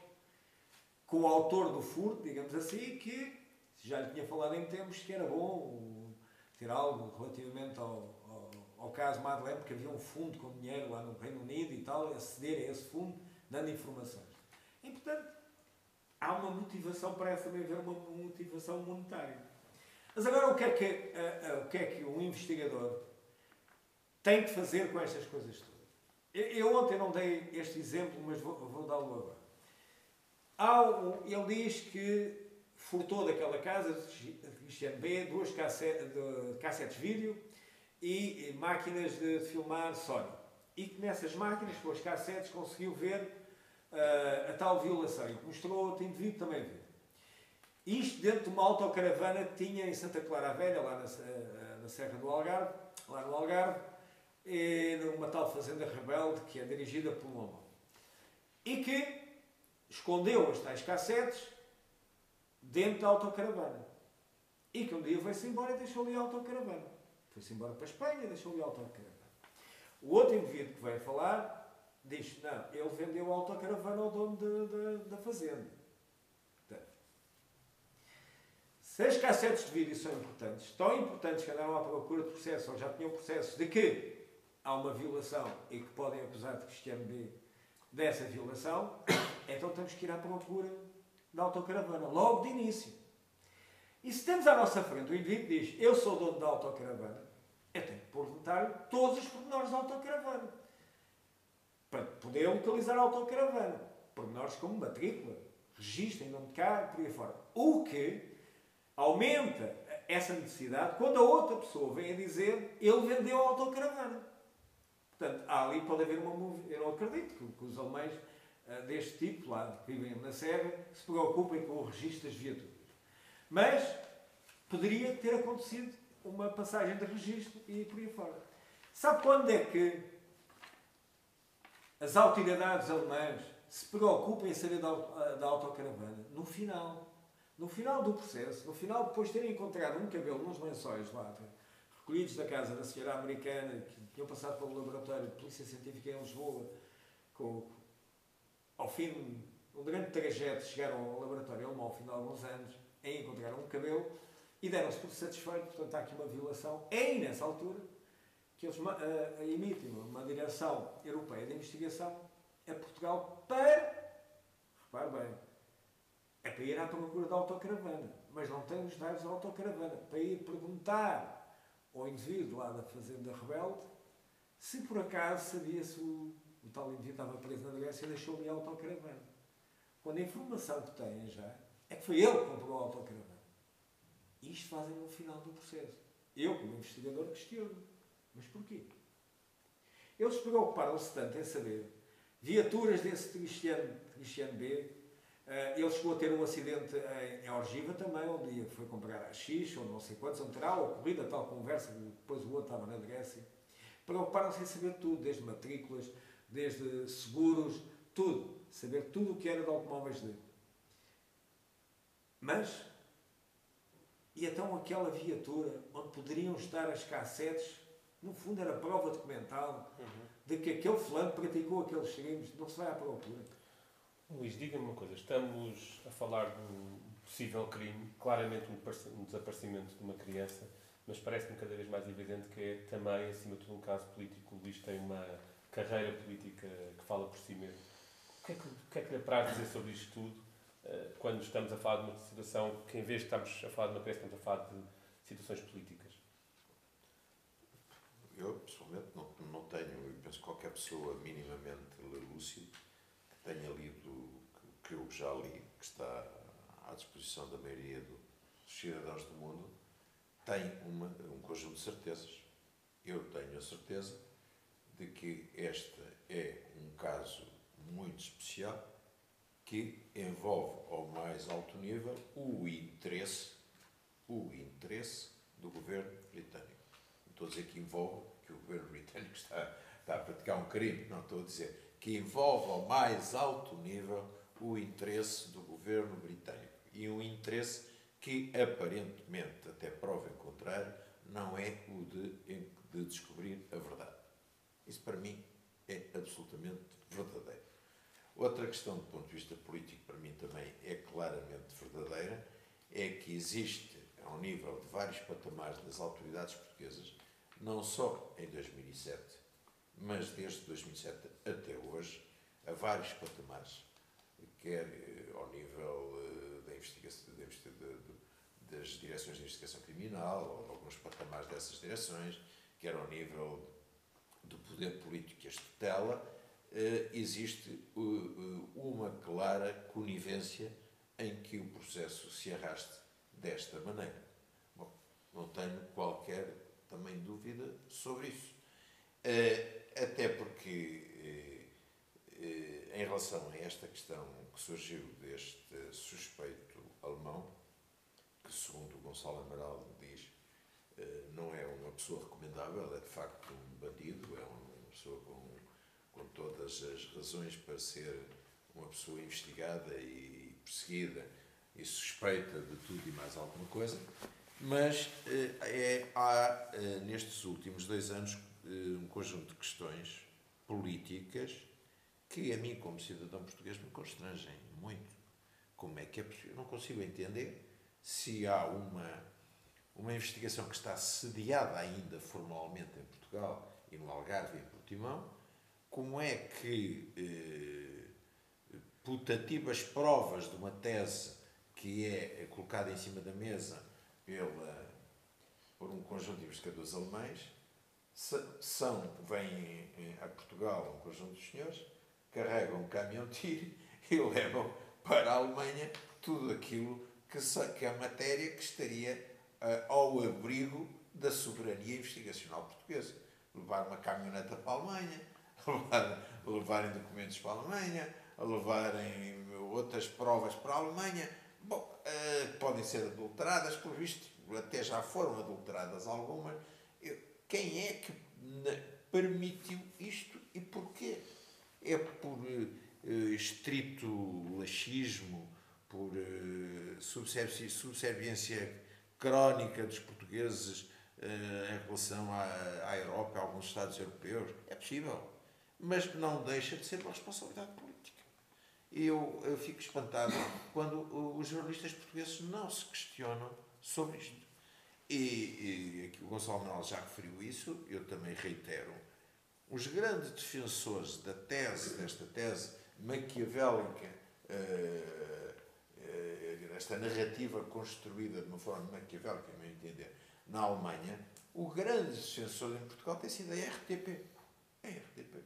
com o autor do furto, digamos assim, que já lhe tinha falado em tempos que era bom ter algo relativamente ao, ao, ao caso Madeleine, porque havia um fundo com dinheiro lá no Reino Unido e tal, aceder a esse fundo, dando informações. E, portanto, há uma motivação, parece também haver uma motivação monetária. Mas agora, o que é que, o que, é que um investigador tem que fazer com estas coisas todas? Eu, eu ontem não dei este exemplo, mas vou, vou dá-lo agora. Há ele diz que furtou daquela casa de Cristiano B duas cassetes, de, vídeo e, e máquinas de, de, filmar Sony. E que nessas máquinas, com as cassetes, conseguiu ver uh, a tal violação. E mostrou outro indivíduo também ver. Isto dentro de uma autocaravana que tinha em Santa Clara Velha, lá na, na Serra do Algarve, lá no Algarve, numa tal fazenda rebelde que é dirigida por um homem. E que escondeu as tais cassetes dentro da autocaravana. E que um dia foi-se embora e deixou ali a autocaravana. Foi-se embora para a Espanha e deixou ali a autocaravana. O outro indivíduo que veio falar diz: Não, ele vendeu a autocaravana ao dono de, da fazenda. Se as cassetes de vídeo são importantes, tão importantes que andaram à procura de processo, ou já tinham processos de que há uma violação e que podem acusar de Cristiano B dessa violação, então temos que ir à procura da autocaravana, logo de início. E se temos à nossa frente o indivíduo que diz eu sou dono da autocaravana, eu tenho que notário todos os pormenores da autocaravana. Para poder localizar a autocaravana. Pormenores como matrícula, registro em nome de cá, por aí fora. O que aumenta essa necessidade quando a outra pessoa vem a dizer ele vendeu a autocaravana. Portanto, ali pode haver uma. Eu não acredito que, que os alemães uh, deste tipo, lá que vivem na Serra, se preocupem com o registro das viaturas. Mas poderia ter acontecido uma passagem de registro e por aí fora. Sabe quando é que as autoridades alemãs se preocupam em saber da, da autocaravana? No final. No final do processo, no final, depois de terem encontrado um cabelo nos lençóis lá, recolhidos da casa da senhora americana, que tinham passado pelo laboratório de polícia científica em Lisboa, com, ao fim um grande trajeto, chegaram ao laboratório alemão ao fim de alguns anos, e encontraram um cabelo, e deram-se por satisfeitos, portanto há aqui uma violação. É aí, nessa altura, que eles uh, emitem uma direção europeia de investigação a Portugal para, repare bem, é para ir à procura da autocaravana, mas não tem os dados da autocaravana, para ir perguntar ao indivíduo lá da Fazenda Rebelde se por acaso sabia se o, o tal indivíduo estava preso na Grécia e deixou ali a autocaravana. Quando a informação que têm já é que foi ele que comprou a autocaravana. Isto fazem no final do processo. Eu, como investigador, questiono. Mas porquê? Eles preocuparam-se tanto em saber viaturas desse Cristiano, Cristiano B. Uh, ele chegou a ter um acidente em, em Orgiva também, onde foi comprar a X, ou não sei quantos, onde terá ocorrido a tal conversa, depois o outro estava na Grécia. Preocuparam-se em saber tudo, desde matrículas, desde seguros, tudo. Saber tudo o que era de automóveis dele. Mas, e então aquela viatura onde poderiam estar as cassetes, no fundo era prova documental uhum. de que aquele fulano praticou aqueles crimes, não se vai à procura. Luís, diga-me uma coisa, estamos a falar de um possível crime, claramente um desaparecimento de uma criança, mas parece-me cada vez mais evidente que é também, acima de tudo, um caso político. O Luís tem uma carreira política que fala por si mesmo. O que é que, que, é que lhe apraz dizer sobre isto tudo, eh, quando estamos a falar de uma situação que, em vez de estarmos a falar de uma criança, estamos a falar de situações políticas? Eu, pessoalmente, não, não tenho, e penso que qualquer pessoa minimamente lúcido que tenha lido, que, eu já li, que está à disposição da maioria dos cidadãos do mundo, tem uma, um conjunto de certezas. Eu tenho a certeza de que este é um caso muito especial que envolve ao mais alto nível o interesse o interesse do governo britânico. Não estou a dizer que envolve que o governo britânico está, está a praticar um crime, não estou a dizer que envolve ao mais alto nível o interesse do governo britânico e um interesse que aparentemente, até prova em contrário, não é o de, de descobrir a verdade. Isso para mim é absolutamente verdadeiro. Outra questão do ponto de vista político, para mim também é claramente verdadeira, é que existe, ao nível de vários patamares das autoridades portuguesas, não só em 2007, mas desde 2007 até hoje, a vários patamares, quer eh, ao nível eh, da investigação, das direções de investigação criminal, ou alguns patamares dessas direções, quer ao nível do poder político que as tutela, eh, existe uma clara conivência em que o processo se arraste desta maneira. Bom, não tenho qualquer também dúvida sobre isso. Até porque, em relação a esta questão que surgiu deste suspeito alemão, que segundo Gonçalo Amaral diz, não é uma pessoa recomendável, é de facto um bandido, é uma pessoa com, com todas as razões para ser uma pessoa investigada e perseguida e suspeita de tudo e mais alguma coisa, mas é, há nestes últimos dois anos um conjunto de questões políticas que a mim, como cidadão português, me constrangem muito. Como é que é possível? Não consigo entender se há uma, uma investigação que está sediada ainda formalmente em Portugal e no Algarve e em Portimão, como é que eh, putativas provas de uma tese que é colocada em cima da mesa pela, por um conjunto de investigadores alemães são, vêm a Portugal um conjunto de senhores, carregam um caminhão tiro e levam para a Alemanha tudo aquilo que, que é a matéria que estaria uh, ao abrigo da soberania investigacional portuguesa. Levar uma caminhoneta para a Alemanha, levar, levarem documentos para a Alemanha, levarem outras provas para a Alemanha. Bom, uh, podem ser adulteradas, por visto, até já foram adulteradas algumas. Quem é que permitiu isto e porquê? É por uh, estrito laxismo, por uh, subserviência crónica dos portugueses uh, em relação à, à Europa, a alguns Estados europeus? É possível. Mas não deixa de ser uma responsabilidade política. Eu, eu fico espantado quando os jornalistas portugueses não se questionam sobre isto. E, e o Gonçalo Manuel já referiu isso, eu também reitero. Os grandes defensores da tese, desta tese maquiavélica, uh, uh, esta narrativa construída de uma forma maquiavélica, a meu entender, na Alemanha, o grande defensor em Portugal tem sido a RTP. A RTP.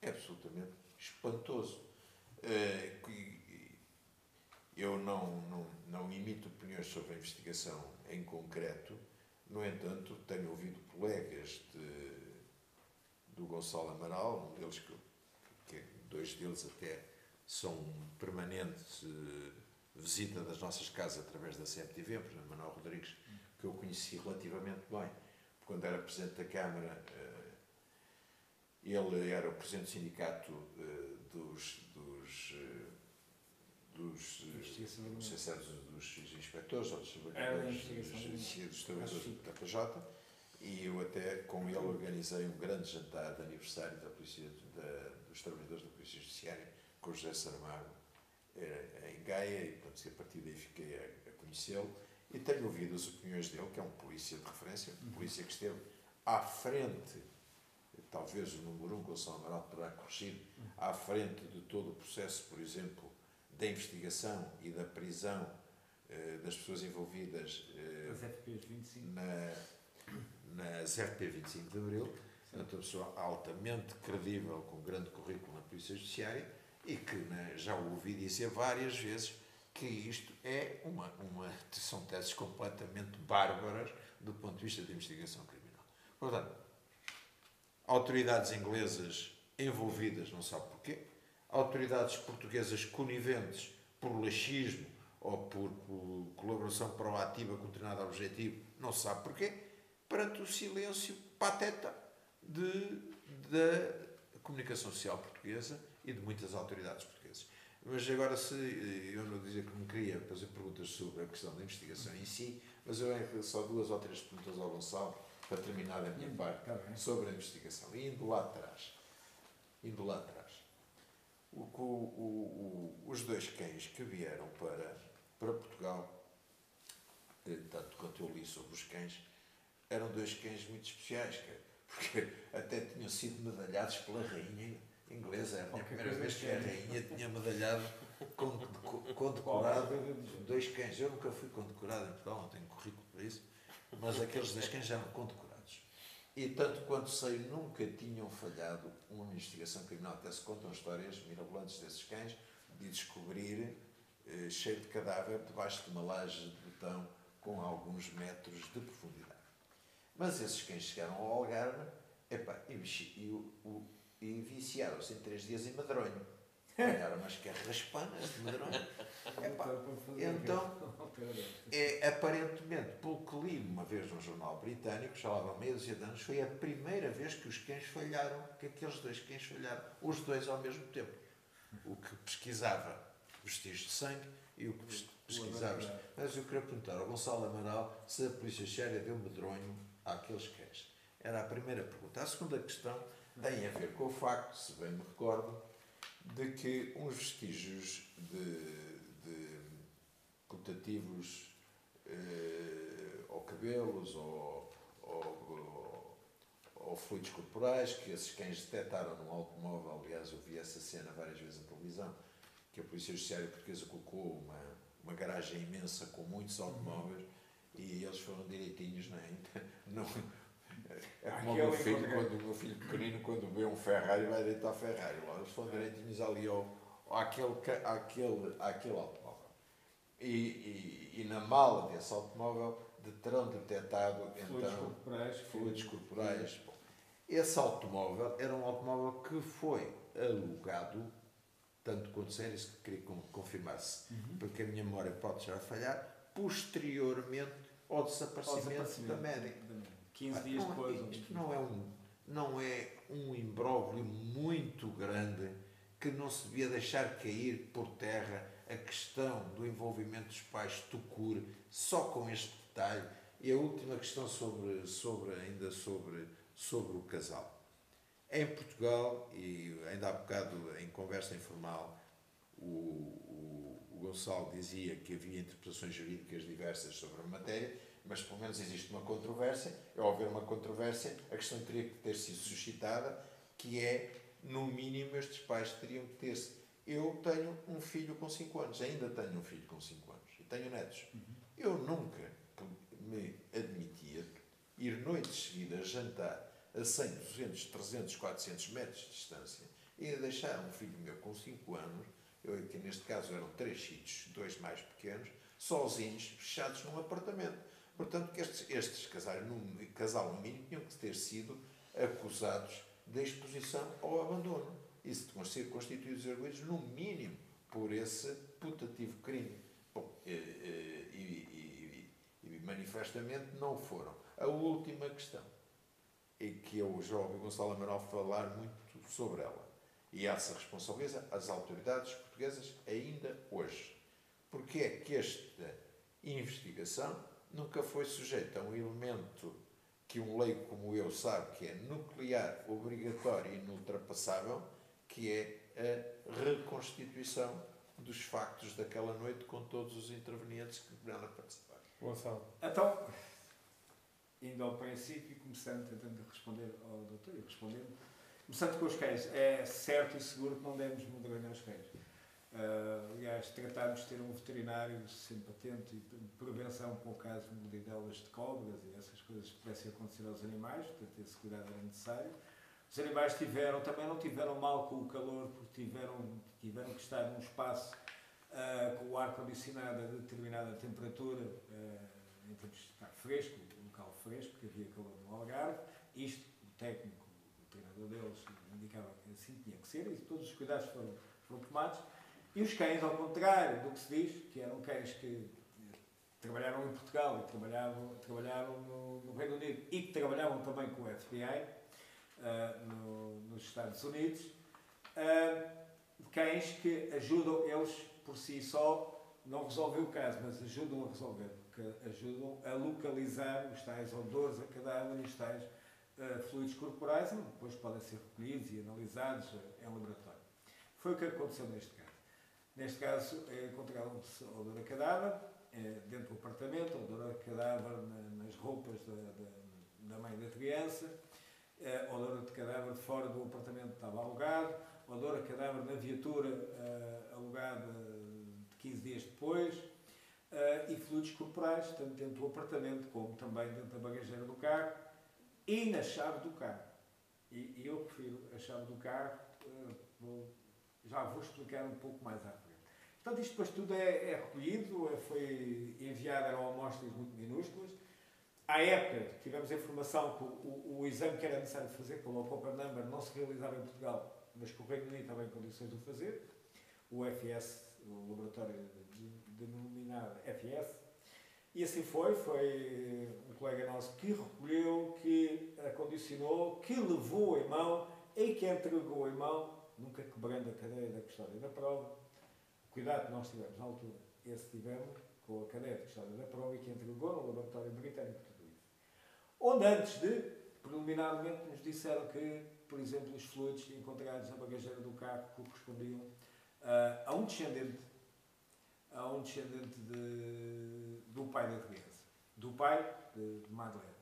É absolutamente espantoso. Uh, eu não, não, não imito opiniões sobre a investigação em concreto, no entanto, tenho ouvido colegas de, do Gonçalo Amaral, um deles que, que dois deles até são permanentes uh, visita das nossas casas através da CMTV, por exemplo, Manuel Rodrigues, que eu conheci relativamente bem, quando era Presidente da Câmara, uh, ele era o Presidente do Sindicato uh, dos, dos dos, dos, dos inspectores ou dos trabalhadores, dos, trabalhadores da PJ, e eu até com ele organizei um grande jantar de aniversário da polícia, da, dos trabalhadores da Polícia Judiciária com o José Saramago. Em Gaia, e portanto, a partir daí fiquei a, a conhecê-lo, e tenho ouvido as opiniões dele, que é um polícia de referência, um polícia que esteve à frente, talvez o número um, Gonçalo Amaral poderá corrigir, à frente de todo o processo, por exemplo, da investigação e da prisão uh, das pessoas envolvidas uh, na, nas RP 25 de Abril, portanto, uma pessoa altamente credível, com grande currículo na Polícia Judiciária e que né, já ouvi dizer várias vezes que isto é uma, uma são teses completamente bárbaras do ponto de vista da investigação criminal. Portanto, autoridades inglesas envolvidas, não sabe porquê, autoridades portuguesas coniventes por laxismo ou por, por colaboração proativa com determinado objetivo, não sabe porquê, perante o silêncio pateta de, da comunicação social portuguesa e de muitas autoridades portuguesas. Mas agora, se eu não dizer que me queria fazer perguntas sobre a questão da investigação em si, mas eu venho só duas ou três perguntas ao Gonçalo para terminar a minha parte sobre a investigação. E indo lá atrás, indo lá atrás, o, o, o, os dois cães que vieram para, para Portugal, eh, tanto quanto eu li sobre os cães, eram dois cães muito especiais, porque até tinham sido medalhados pela rainha inglesa. Era a primeira vez que a rainha tinha medalhado, condecorado dois cães. Eu nunca fui condecorado em Portugal, não tenho currículo para isso, mas aqueles dois cães eram condecorados. E tanto quanto sei, nunca tinham falhado uma investigação criminal. Até se contam histórias mirabolantes desses cães de descobrir eh, cheiro de cadáver debaixo de uma laje de betão com alguns metros de profundidade. Mas esses cães chegaram ao Algarve epá, e, e, o, e viciaram-se em três dias em medronho. Ganharam umas carraspanas de medronho. Epá, então, é, aparentemente, pelo que li uma vez num jornal britânico, já lá meia dúzia de anos, foi a primeira vez que os cães falharam, que aqueles dois cães falharam, os dois ao mesmo tempo. O que pesquisava vestígios de sangue e o que pesquisava. Mas eu queria perguntar ao Gonçalo Amaral se a polícia séria deu medronho àqueles cães. Era a primeira pergunta. A segunda questão tem a ver com o facto, se bem me recordo, de que uns vestígios de, de eh, ou cabelos ou, ou, ou, fluidos corporais que esses cães detectaram num automóvel, aliás eu vi essa cena várias vezes na televisão, que a Polícia Judiciária Portuguesa colocou uma, uma garagem imensa com muitos automóveis uhum. E eles foram direitinhos, não é? Não, é como o meu filho, quando, o meu filho pequenino, quando vê um Ferrari, vai deitar Ferrari. Eles foram direitinhos ali ao, àquele, àquele, àquele automóvel. E, e, e, na mala desse automóvel de, terão detectado fluidos então, corporais. Fluidos corporais. Esse automóvel era um automóvel que foi alugado, tanto quanto sério, isso que queria confirmar-se, uhum. porque a minha memória pode já falhar, posteriormente ao desaparecimento, ao desaparecimento da médica. 15 dias não, depois. Isto não é um, não é um imbróglio muito grande que não se devia deixar cair por terra a questão do envolvimento dos pais Tucur, só com este detalhe. E a última questão sobre, sobre ainda sobre, sobre o casal. Em Portugal, e ainda há bocado em conversa informal, o, o, o Gonçalo dizia que havia interpretações jurídicas diversas sobre a matéria, mas pelo menos existe uma controvérsia. Ao haver uma controvérsia, a questão teria que ter sido suscitada, que é, no mínimo, estes pais teriam que ter-se. Eu tenho um filho com 5 anos, ainda tenho um filho com 5 anos, e tenho netos. Uhum. Eu nunca me admitia ir noites seguidas jantar a 100, 200, 300, 400 metros de distância e deixar um filho meu com 5 anos, eu, que neste caso eram três filhos, dois mais pequenos, sozinhos, fechados num apartamento Portanto, que estes, estes casais, no, casal mínimo, tinham que ter sido acusados de exposição ao abandono. E se ser constituídos arguídos, no mínimo, por esse putativo crime. Bom, e, e, e, e, manifestamente não foram. A última questão, é que eu já ouvi Gonçalo Amaral falar muito sobre ela. E essa responsabiliza as autoridades portuguesas ainda hoje. Porque é que esta investigação nunca foi sujeito a um elemento que um leigo como eu sabe que é nuclear, obrigatório e inultrapassável, que é a reconstituição dos factos daquela noite com todos os intervenientes que vieram a participar. Gonçalo. Então, indo ao princípio, começando, tentando responder ao doutor e respondendo, começando com os cães, é certo e seguro que não devemos moderar os cães. Uh, aliás, tratámos de ter um veterinário sempre atento e prevenção para o caso de lidelas de cobras e essas coisas que pudessem acontecer aos animais, portanto esse cuidado era necessário. Os animais tiveram, também não tiveram mal com o calor, porque tiveram, tiveram que estar num espaço uh, com o ar-condicionado a determinada temperatura, uh, em termos de estar fresco, local fresco, porque havia calor no Algarve. Isto, o técnico, o treinador deles, indicava que assim tinha que ser, e todos os cuidados foram, foram tomados E os cães, ao contrário do que se diz, que eram cães que trabalharam em Portugal e trabalhavam, trabalharam no, no Reino Unido e que trabalhavam também com o FBI uh, ah, no, nos Estados Unidos, uh, cães que ajudam, eles por si só não resolvem o caso, mas ajudam a resolver, porque ajudam a localizar os tais odores a cadáver e os tais uh, fluidos corporais e depois podem ser recolhidos e analisados em laboratório. Foi o que aconteceu neste caso. Neste caso, encontraram-se odor a cadáver, é, dentro do apartamento, odor a cadáver nas roupas da, da, da mãe da criança, é, odor de cadáver fora do apartamento que estava alugado, odor a cadáver na viatura é, alugada de 15 dias depois, e fluidos corporais, tanto dentro do apartamento como também dentro da bagageira do carro e na chave do carro. E, e eu prefiro a chave do carro, vou, já vou explicar um pouco mais à frente. Portanto, isto depois tudo é, é recolhido, é, foi enviado, eram amostras muito minúsculas. À época, tivemos a informação que o, o, o, exame que era necessário fazer pelo Copper Number não se realizava em Portugal, mas que o Reino Unido estava em condições de o fazer. O FS, o laboratório denominado FS. E assim foi, foi um colega nosso que recolheu, que acondicionou, que levou em mão e que entregou em mão, nunca quebrando a cadeia da custódia da prova, cuidado que nós tivemos na altura, esse tivemos com a cadeia de história da prova e que entregou no laboratório britânico tudo isso. Onde antes de, preliminarmente, nos disseram que, por exemplo, os fluidos encontrados na bagageira do carro correspondiam uh, a um descendente, a um descendente de, do pai da criança, do pai de, de Madeleine.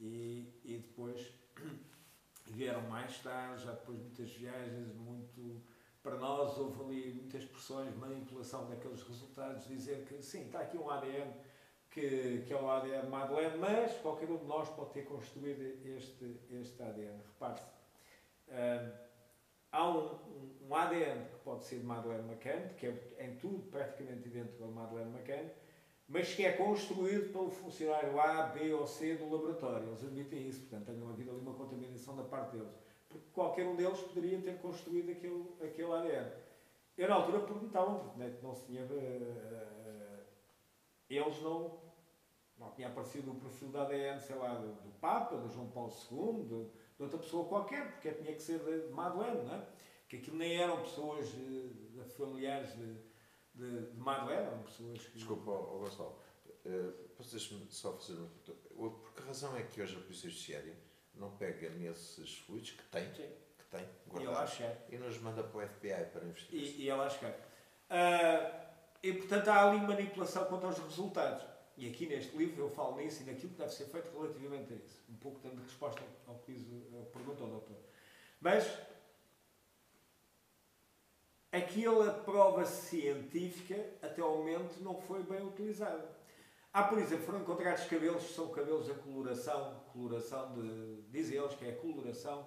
E, e depois vieram mais tarde, já depois de muitas viagens, muito para nós houve ali muitas pressões, manipulação daqueles resultados, dizer que sim, está aqui um ADN que, que é o ADN Madeleine, mas qualquer um de nós pode ter construído este, este ADN. Repare-se, um, há um, um, ADN que pode ser de Madeleine McCann, que é em tudo praticamente idêntico ao Madeleine McCann, mas que é construído pelo funcionário A, B ou C do laboratório. Eles admitem isso, portanto, tem havido ali uma contaminação da parte deles porque qualquer um deles poderia ter construído aquele, aquele ADN. Eu, na altura, perguntavam, porque né, não se tinha. Uh, eles não. Não tinha aparecido o perfil da ADN, sei lá, do, do Papa, do João Paulo II, de, de, outra pessoa qualquer, porque tinha que ser de, de Madeleine, não é? Que aquilo nem eram pessoas uh, familiares de, de, de Madeleine, eram pessoas que. Desculpa, oh, Gonçalo, uh, deixa-me só fazer uma pergunta. Por que razão é que hoje a Polícia Judiciária não pega nesses fluidos que tem, Sim. que tem guardados e, e, nos manda para o FBI para investigar. E, e ela chegar. Uh, e portanto há ali manipulação quanto aos resultados. E aqui neste livro eu falo nisso e naquilo que deve ser feito relativamente a isso. Um pouco dando resposta ao que diz, perguntou o doutor. Mas aquela prova científica até ao momento não foi bem utilizada. Há, por exemplo, foram encontrados cabelos que são cabelos a coloração, coloração de, dizem eles que é a coloração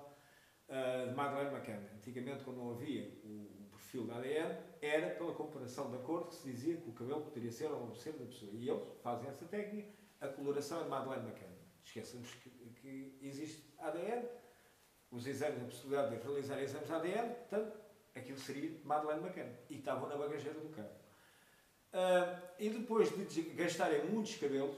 uh, de Madeleine McCann. Antigamente, quando não havia o, o, perfil da ADN, era pela comparação da cor que se dizia que o cabelo poderia ser ou não ser da pessoa. E eles fazem essa técnica, a coloração é de Madeleine McCann. Esqueçamos que, que existe ADN, os exames, a possibilidade de realizar exames de ADN, portanto, aquilo seria Madeleine McCann. E estavam na bagageira do carro. Uh, e depois de gastarem muitos cabelos,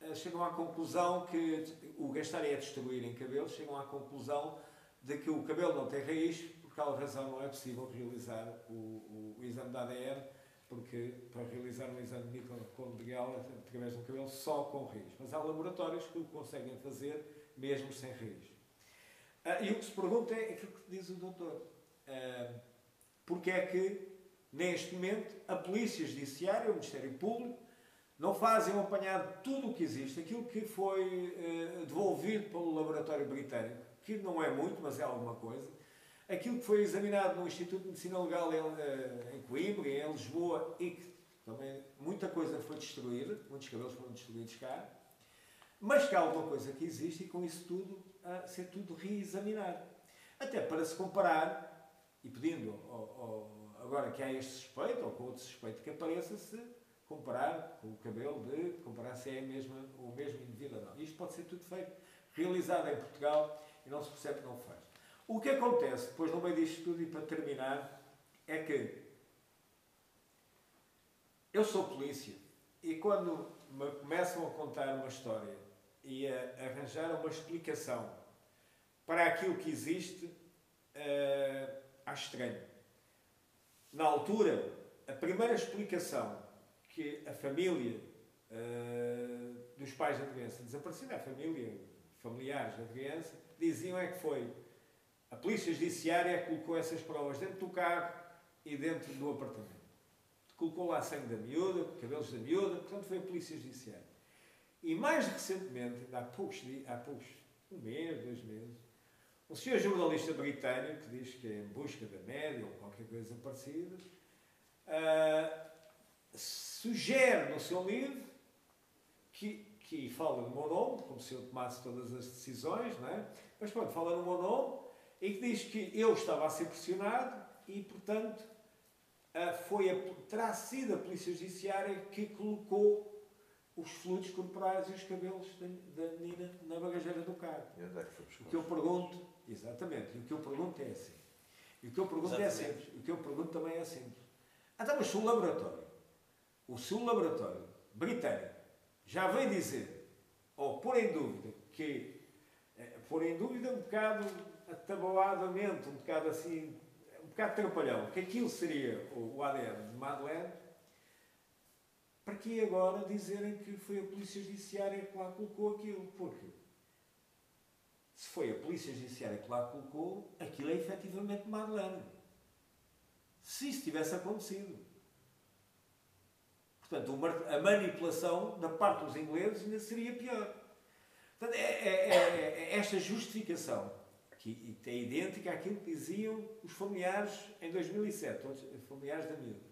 uh, chegam à conclusão que o gastarem a destruírem cabelos, chegam à conclusão de que o cabelo não tem raiz, por tal razão não é possível realizar o, o, o exame de ADN, porque para realizar um exame mitocondrial através do cabelo só com raiz. Mas há laboratórios que o conseguem fazer mesmo sem raiz. Uh, e o que se pergunta é aquilo que diz o doutor. Uh, porque é que Neste momento, a Polícia Judiciária, o Ministério Público, não fazem um apanhado de tudo o que existe, aquilo que foi eh, devolvido pelo laboratório britânico, que não é muito, mas é alguma coisa, aquilo que foi examinado no Instituto de Medicina Legal em, eh, em Coimbra, em Lisboa, e que também muita coisa foi destruída, muitos cabelos foram destruídos cá, mas que há alguma coisa que existe e com isso tudo a ser tudo reexaminado. Até para se comparar, e pedindo ao, ao Agora que há este suspeito, ou com outro suspeito que apareça, se comparar com o cabelo de comparar se é mesmo, o mesmo indivíduo ou não. Isto pode ser tudo feito, realizado em Portugal e não se percebe que não faz. O que acontece depois no meio disto tudo e para terminar é que eu sou polícia e quando me começam a contar uma história e a arranjar uma explicação para aquilo que existe, uh, acho estranho. Na altura, a primeira explicação que a família uh, dos pais da criança desaparecida, a família, familiares da criança, diziam é que foi a polícia judiciária que colocou essas provas dentro do carro e dentro do apartamento. Colocou lá sangue da miúda, cabelos da miúda, portanto foi a polícia judiciária. E mais recentemente, há poucos, há poucos um mês, dois meses, um senhor jornalista britânico que diz que é em busca da média ou qualquer coisa parecida, uh, sugere no seu livro que, que fala no meu nome, como se eu tomasse todas as decisões, não é? mas pronto, fala no meu nome e que diz que eu estava a ser pressionado e, portanto, uh, foi a, terá sido a Polícia Judiciária que colocou os fluidos corporais e os cabelos da, da menina na bagageira do carro. É O que eu pergunto, exatamente, e o que eu pergunto é assim. E o que eu pergunto é exatamente. é simples. O que eu pergunto também é simples. Então, mas se o laboratório, o seu laboratório britânico, já veio dizer, ou pôr em dúvida, que, é, pôr em dúvida um bocado atabaladamente, um bocado assim, um bocado trapalhão, que aquilo seria o, o ADN de Madeleine, para que agora dizerem que foi a Polícia Judiciária que lá colocou aquilo? Porque se foi a Polícia Judiciária que lá colocou, aquilo é efetivamente Madeleine. Se isso tivesse acontecido. Portanto, a manipulação da parte dos ingleses ainda seria pior. Portanto, é, é, é, é esta justificação que é idêntica àquilo que diziam os familiares em 2007, os familiares da miúda.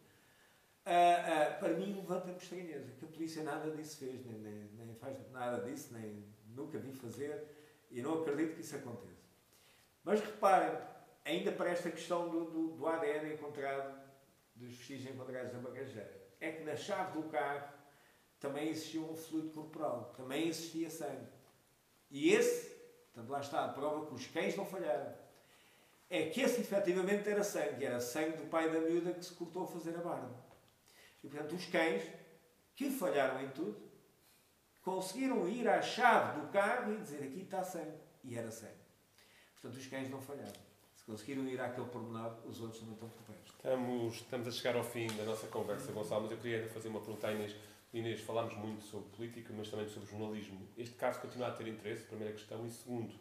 Uh, uh, para mim levanta-me estranheza, que a polícia nada disso fez, nem, nem, nem, faz nada disso, nem nunca vi fazer e não acredito que isso aconteça. Mas reparem, ainda para esta questão do, do, do ADN encontrado, dos vestígios encontrados na bagageira, é que na chave do carro também existia um fluido corporal, também existia sangue. E esse, portanto, lá está a prova que os cães não falharam. É que esse efetivamente era sangue, era sangue do pai da miúda que se cortou a fazer a barba. E, portanto, os cães, que falharam em tudo, conseguiram ir à chave do carro e dizer aqui está sangue. E era sangue. Portanto, os cães não falharam. Se conseguiram ir àquele pormenor, os outros não estão corretos. Estamos, estamos a chegar ao fim da nossa conversa, Gonçalo, mas eu queria fazer uma pergunta à Inês. Inês, falámos muito sobre política, mas também sobre jornalismo. Este caso continua a ter interesse, primeira questão. E segundo,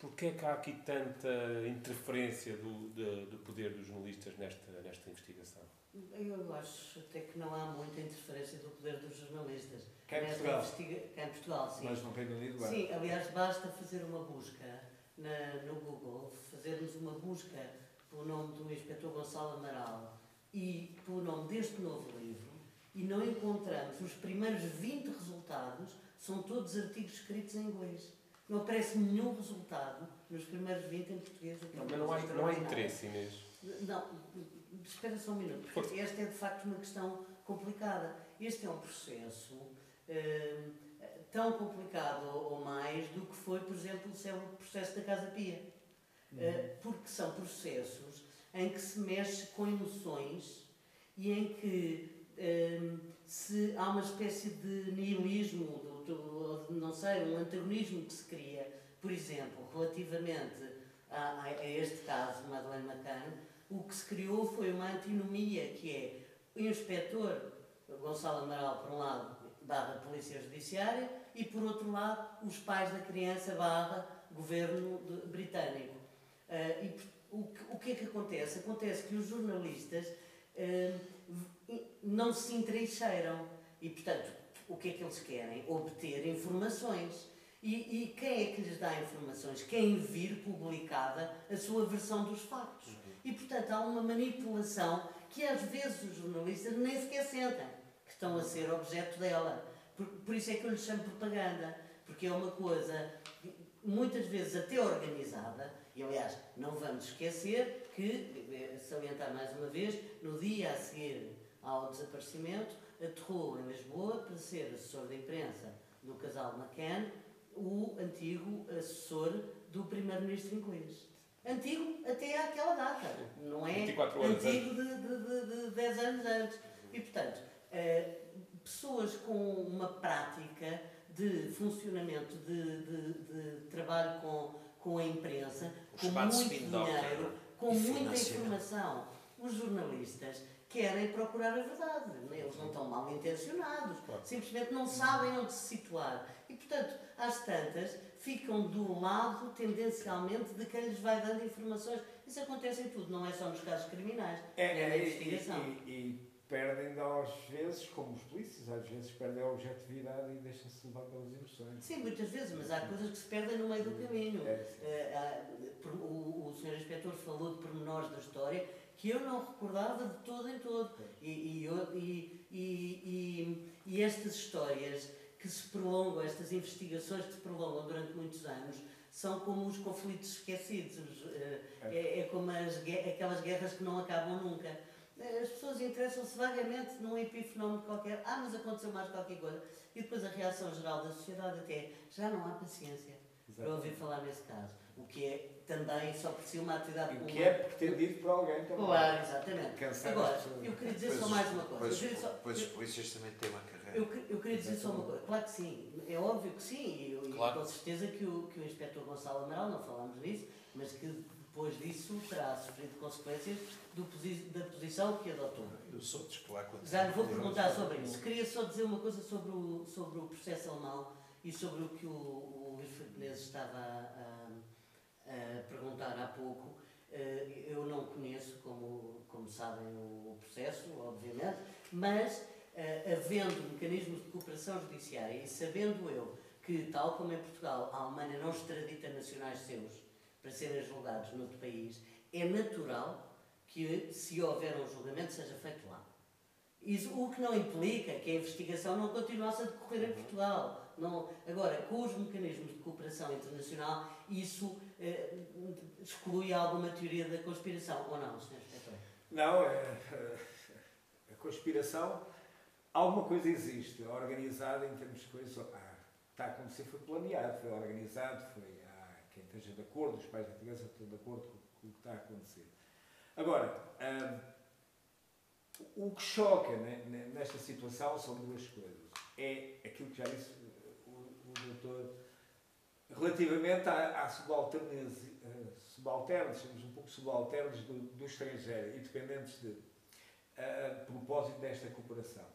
porquê é que há aqui tanta interferência do, de, do poder dos jornalistas nesta, nesta investigação? Eu acho até que não há muita interferência do poder dos jornalistas. Cá em Portugal. Investiga... Cá em Portugal, sim. Mas no Reino Unido é. Sim, aliás, basta fazer uma busca na, no Google, fazermos uma busca pelo nome do inspetor Gonçalo Amaral e pelo nome deste novo livro e não encontramos os primeiros 20 resultados, são todos artigos escritos em inglês. Não aparece nenhum resultado nos primeiros 20 em português. Não, mas não há, não há interesse, Inês. Não, espera só um minuto, porque esta é de facto uma questão complicada. Este é um processo uh, tão complicado ou mais do que foi, por exemplo, o processo da Casa Pia. Uh, porque são processos em que se mexe com emoções e em que uh, se há uma espécie de nihilismo, não sei, um antagonismo que se cria, por exemplo, relativamente a, a este caso, Madeleine McCann, o que se criou foi uma antinomia, que é o inspetor Gonçalo Amaral, por um lado, barra Polícia Judiciária, e por outro lado, os pais da criança, barra Governo de, Britânico. Uh, e o que, o que é que acontece? Acontece que os jornalistas uh, não se entrincheiram. E, portanto, o que é que eles querem? Obter informações. E, e, quem é que lhes dá informações? Quem vir publicada a sua versão dos factos. E, portanto, há uma manipulação que às vezes os jornalistas nem sequer sentem que estão a ser objeto dela. Por, por isso é que eu lhe chamo propaganda, porque é uma coisa muitas vezes até organizada, e aliás, não vamos esquecer que, salientar mais uma vez, no dia a seguir ao desaparecimento, aterrou em Lisboa para ser assessor de imprensa do casal McCann, o antigo assessor do primeiro-ministro inglês. Antigo até àquela data, não é antigo de, de, de, de 10 anos antes. E, portanto, eh, pessoas com uma prática de funcionamento, de, de, de trabalho com, com a imprensa, O com muito dinheiro? Com muita informação. Os jornalistas querem procurar a verdade. Eles não estão mal intencionados. Claro. Simplesmente não sabem onde se situar. E, portanto, às tantas, ficam do lado, tendencialmente, de quem lhes vai dando informações. Isso acontece em tudo, não é só nos casos criminais. É, É na e- investigação. E, e perdem às vezes, como os polícias, às vezes perdem a objetividade e deixam-se levar pelas emoções. Sim, muitas vezes, mas há coisas que se perdem no meio do caminho. É, há- por- o, o Sr. Inspetor falou de pormenores da história que eu não recordava de todo em todo. E, e, e, e, estas histórias que se prolongam, estas investigações que se prolongam durante muitos anos, são como os conflitos esquecidos. os, eh, É, é como as, aquelas guerras que não acabam nunca. As pessoas interessam-se vagamente num epifenómeno qualquer. Ah, mas aconteceu mais qualquer coisa. E depois a reação geral da sociedade até é, já não há paciência para ouvir falar nesse caso. O que é também só por si uma atividade E o que é pretendido por alguém também. Claro, exatamente. Cansar Agora, eu queria dizer Pois só os- mais uma coisa. Pois, Eu queria só- pois os eu- polícias também têm uma carreira. eu, eu queria dizer só uma coisa. Claro que sim, é óbvio que sim, e, eu- e Claro. com certeza que o, que o Inspetor Gonçalo Amaral, não falámos nisso, mas que depois disso terá sofrido consequências posi- da posição que adotou. E os outros continuam. Já lhe vou perguntar sobre isso. Queria só dizer uma coisa sobre o, sobre o processo alemão e sobre o que o, o Luís Fernandes estava a, a- a perguntar há pouco. Eh, Eu não conheço, como, como sabem, o processo, obviamente, mas eh, havendo mecanismos de cooperação judiciária e sabendo eu que, tal como em Portugal, a Alemanha não extradita nacionais seus para serem julgados noutro país, é natural que, se houver um julgamento, seja feito lá. Isso, o que não implica que a investigação não continuasse a decorrer em Portugal. Não, agora, com os mecanismos de cooperação internacional, isso eh, exclui alguma teoria da conspiração, ou não, Sr. Inspetor? Não, é, a conspiração, alguma coisa existe, organizada em termos de coisas. Ah, está a acontecer, foi planeado, foi organizado, foi. Esteja de acordo, os pais da criança estão de acordo com, o que está a acontecer. Agora, ah, o que choca né, ne- nesta situação são duas coisas. É aquilo que já disse o, o doutor relativamente à, à subalternos, subalternos, somos um pouco subalternos do, do estrangeiro e dependentes de, a propósito desta cooperação.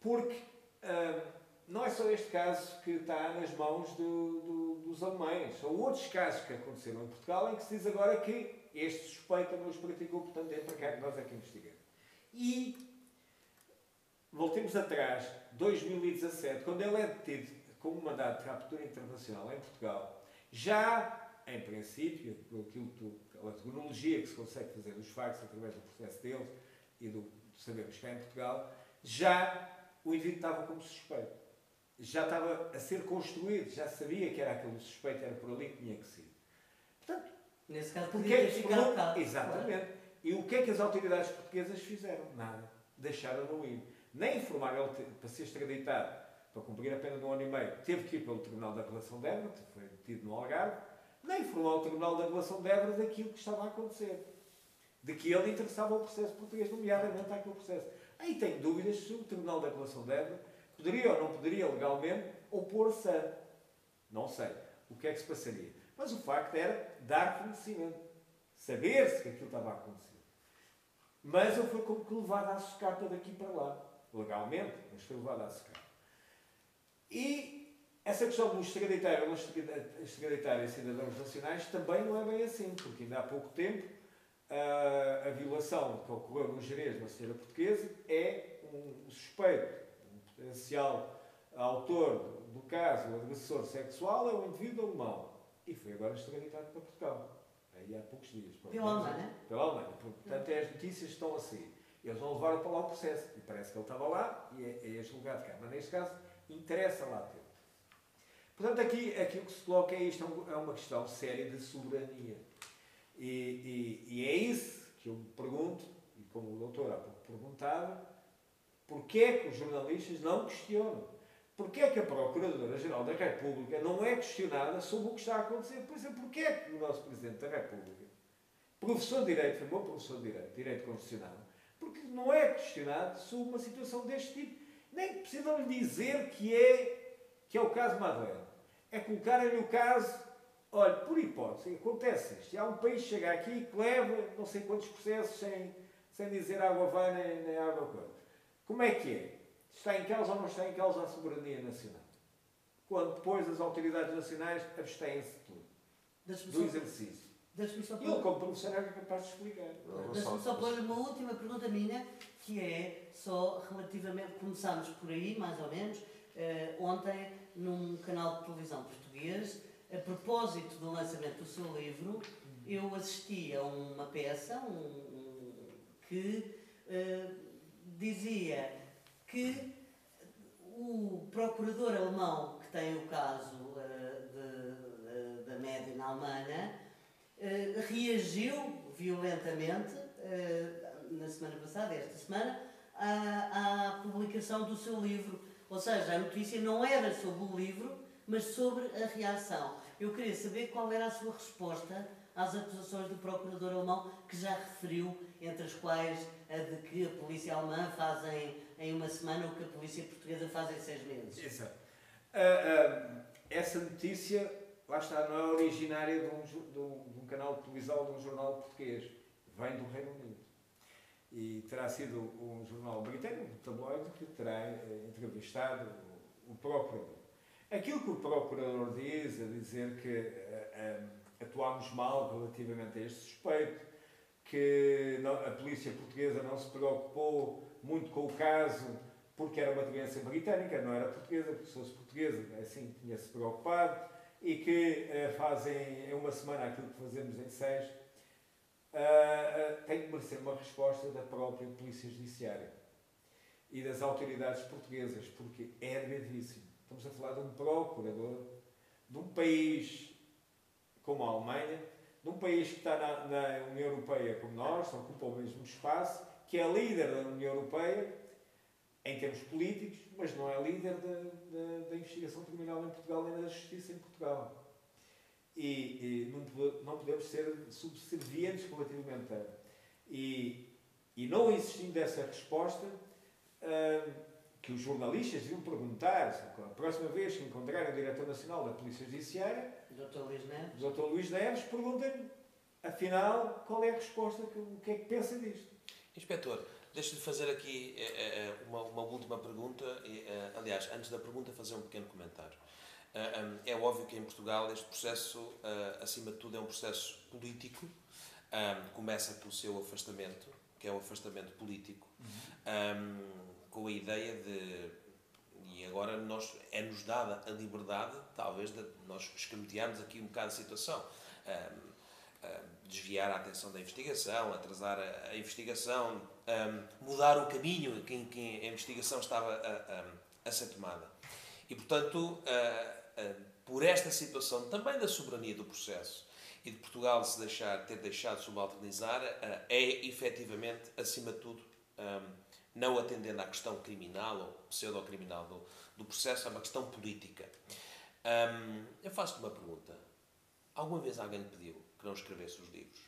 Porque ah, não é só este caso que está nas mãos do- do- dos alemães. São outros casos que aconteceram em Portugal em que se diz agora que este suspeito não os praticou, portanto é para cá que nós é que investigamos. E voltemos atrás, 2017, quando ele é detido com um mandado de captura internacional em Portugal, já em princípio, aquilo que- pela tecnologia que se consegue fazer dos factos através do processo deles e do, do sabermos cá em Portugal, já o indivíduo estava como suspeito. Já estava a ser construído, já sabia que era aquele suspeito, era por ali que tinha que ser. Portanto, Nesse caso, porque é que cá. Exatamente. E o que é que as autoridades portuguesas fizeram? Nada. Deixaram-no ir. Nem informaram ele para ser extraditado, para cumprir a pena de um ano e meio, teve que ir pelo Tribunal da Relação de Évora, que foi detido no Algarve, nem informau o Tribunal da Relação de Évora daquilo que estava a acontecer. De que ele interessava ao processo português, nomeadamente àquele processo. Aí tenho dúvidas se o Tribunal da Relação de Évora poderia ou não poderia legalmente opor-se a. Não sei. O que é que se passaria? Mas o facto era dar conhecimento. Saber-se que aquilo estava a acontecer. Mas ele foi como que levado à sucata daqui para lá. Legalmente, mas foi levado à sucata. E essa questão do extraditar ou não extraditar em cidadãos nacionais também não é bem assim, porque ainda há pouco tempo a, a violação que ocorreu no Jerez, uma senhora portuguesa, é um suspeito, potencial autor do caso, o agressor sexual, é um indivíduo alemão. E foi agora extraditado para Portugal. Aí há poucos dias. Pela Alemanha? Pela Alemanha. Portanto, é as notícias estão a sair. Eles não levaram para lá o processo. E parece que ele estava lá e é, é julgado cá. Mas neste caso, interessa lá ter. Portanto, aqui aquilo que se coloca é isto, é uma questão séria de soberania. E, e, e é isso que eu me pergunto, e como o doutor há pouco perguntava, porquê é que os jornalistas não questionam? Porquê é que a Procuradora-Geral da República não é questionada sobre o que está a acontecer? Por exemplo, porquê é que o nosso Presidente da República, professor de Direito, foi bom professor de Direito, Direito Constitucional, porque não é questionado sobre uma situação deste tipo. Nem precisam lhe dizer que é, que é o caso Madeira. É colocarem-lhe o caso, olha, por hipótese, acontece isto. Há um país que chega aqui que leva não sei quantos processos sem, sem dizer água vai nem, nem água coisa. Como é que é? Está em causa ou não está em causa a soberania nacional? Quando depois as autoridades nacionais abstêm-se de tudo. Do exercício. Deixa-me só Ele, como professor, é capaz de explicar. Deixa-me só pôr uma última pergunta minha, que é só relativamente, começámos por aí, mais ou menos, uh, ontem, num canal de televisão português, a propósito do lançamento do seu livro, eu assisti a uma peça um, um, que uh, dizia que o procurador alemão que tem o caso de, da média na Alemanha uh, reagiu violentamente uh, na semana passada, esta semana, à, à, publicação do seu livro. Ou seja, a notícia não era sobre o livro, mas sobre a reação. Eu queria saber qual era a sua resposta às acusações do procurador alemão, que já referiu, entre as quais a de que a polícia alemã faz em, em uma semana o que a polícia portuguesa faz em seis meses. Exato. Uh, uh, essa notícia, lá está, não é originária de um, de, um, de um, canal de televisão, de um jornal português. Vem do Reino Unido. E terá sido um jornal britânico, um tabloide, que terá uh, entrevistado o, procurador. Aquilo que o procurador diz, a dizer que atuámos mal relativamente a este suspeito, que a polícia portuguesa não se preocupou muito com o caso porque era uma doença britânica, não era portuguesa, porque se fosse portuguesa, assim tinha-se preocupado, e que uh, fazem em uma semana aquilo que fazemos em seis, uh, uh, tem que merecer uma resposta da própria Polícia Judiciária e das autoridades portuguesas, porque é gravíssimo. Estamos a falar de um procurador de um país como a Alemanha, de um país que está na, na União Europeia como nós, ocupa o mesmo espaço, que é líder da União Europeia em termos políticos, mas não é líder da, da, da investigação criminal em Portugal nem da justiça em Portugal. E, e não, não, podemos ser subservientes relativamente a. E, e não existindo essa resposta, uh, que os jornalistas deviam perguntar, a próxima vez que encontrarem o Diretor Nacional da Polícia Judiciária, Dr. Luís Neves, Dr. Luís Neves perguntem afinal, qual é a resposta, o que é que pensa disto. Inspetor, Deixe-lhe fazer aqui é, é, uma, uma última pergunta. É, aliás, antes da pergunta, fazer um pequeno comentário. É óbvio que em Portugal este processo, acima de tudo, é um processo político. Começa pelo seu afastamento, que é um afastamento político, com a ideia de. E agora nós, é-nos dada a liberdade, talvez, de nós escamotearmos aqui um bocado a situação desviar a atenção da investigação, atrasar a, investigação, um, mudar o caminho em que a investigação estava a, a, a ser tomada. E, portanto, por esta situação também da soberania do processo e de Portugal se deixar, ter deixado subalternizar, é efetivamente, acima de tudo, um, não atendendo à questão criminal ou pseudo-criminal do, do processo, é uma questão política. Eu faço-te uma pergunta. Alguma vez alguém pediu que não escrevesse os livros?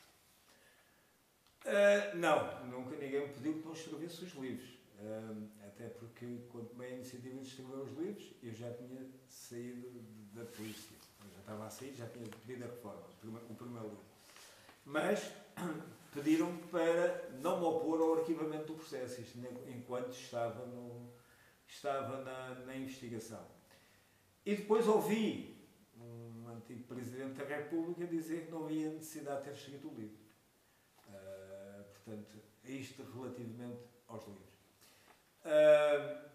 Uh, não, nunca ninguém me pediu que não escrevesse os livros. Uh, até porque, quando tomei a iniciativa de escrever os livros, eu já tinha saído da polícia. Eu já estava a sair, já tinha pedido a reforma, o primeiro livro. Mas pediram para não me opor ao arquivamento do processo, isto enquanto estava, no, estava na, na investigação. E depois ouvi antigo Presidente da República dizer que não havia necessidade de ter escrito o livro. Uh, portanto, isto relativamente aos livros. Uh,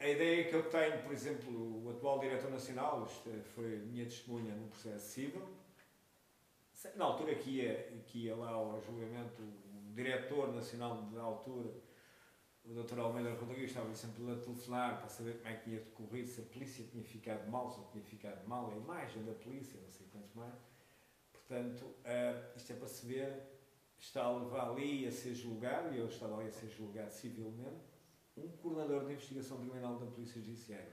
a ideia que eu tenho, por exemplo, o atual Diretor Nacional, isto foi minha testemunha no processo civil, na altura que ia, que ia lá ao julgamento, o Diretor Nacional da altura, o Dr. Almeida Rodrigues estava sempre a telefonar para saber como é que tinha decorrido, se a polícia tinha ficado mal, se não tinha ficado mal, a imagem da polícia, não sei quantos mais. Portanto, uh, isto é para se ver, está a levar ali a ser julgado, e eu estava ali a ser julgado civilmente, um coordenador de investigação criminal da Polícia Judiciária.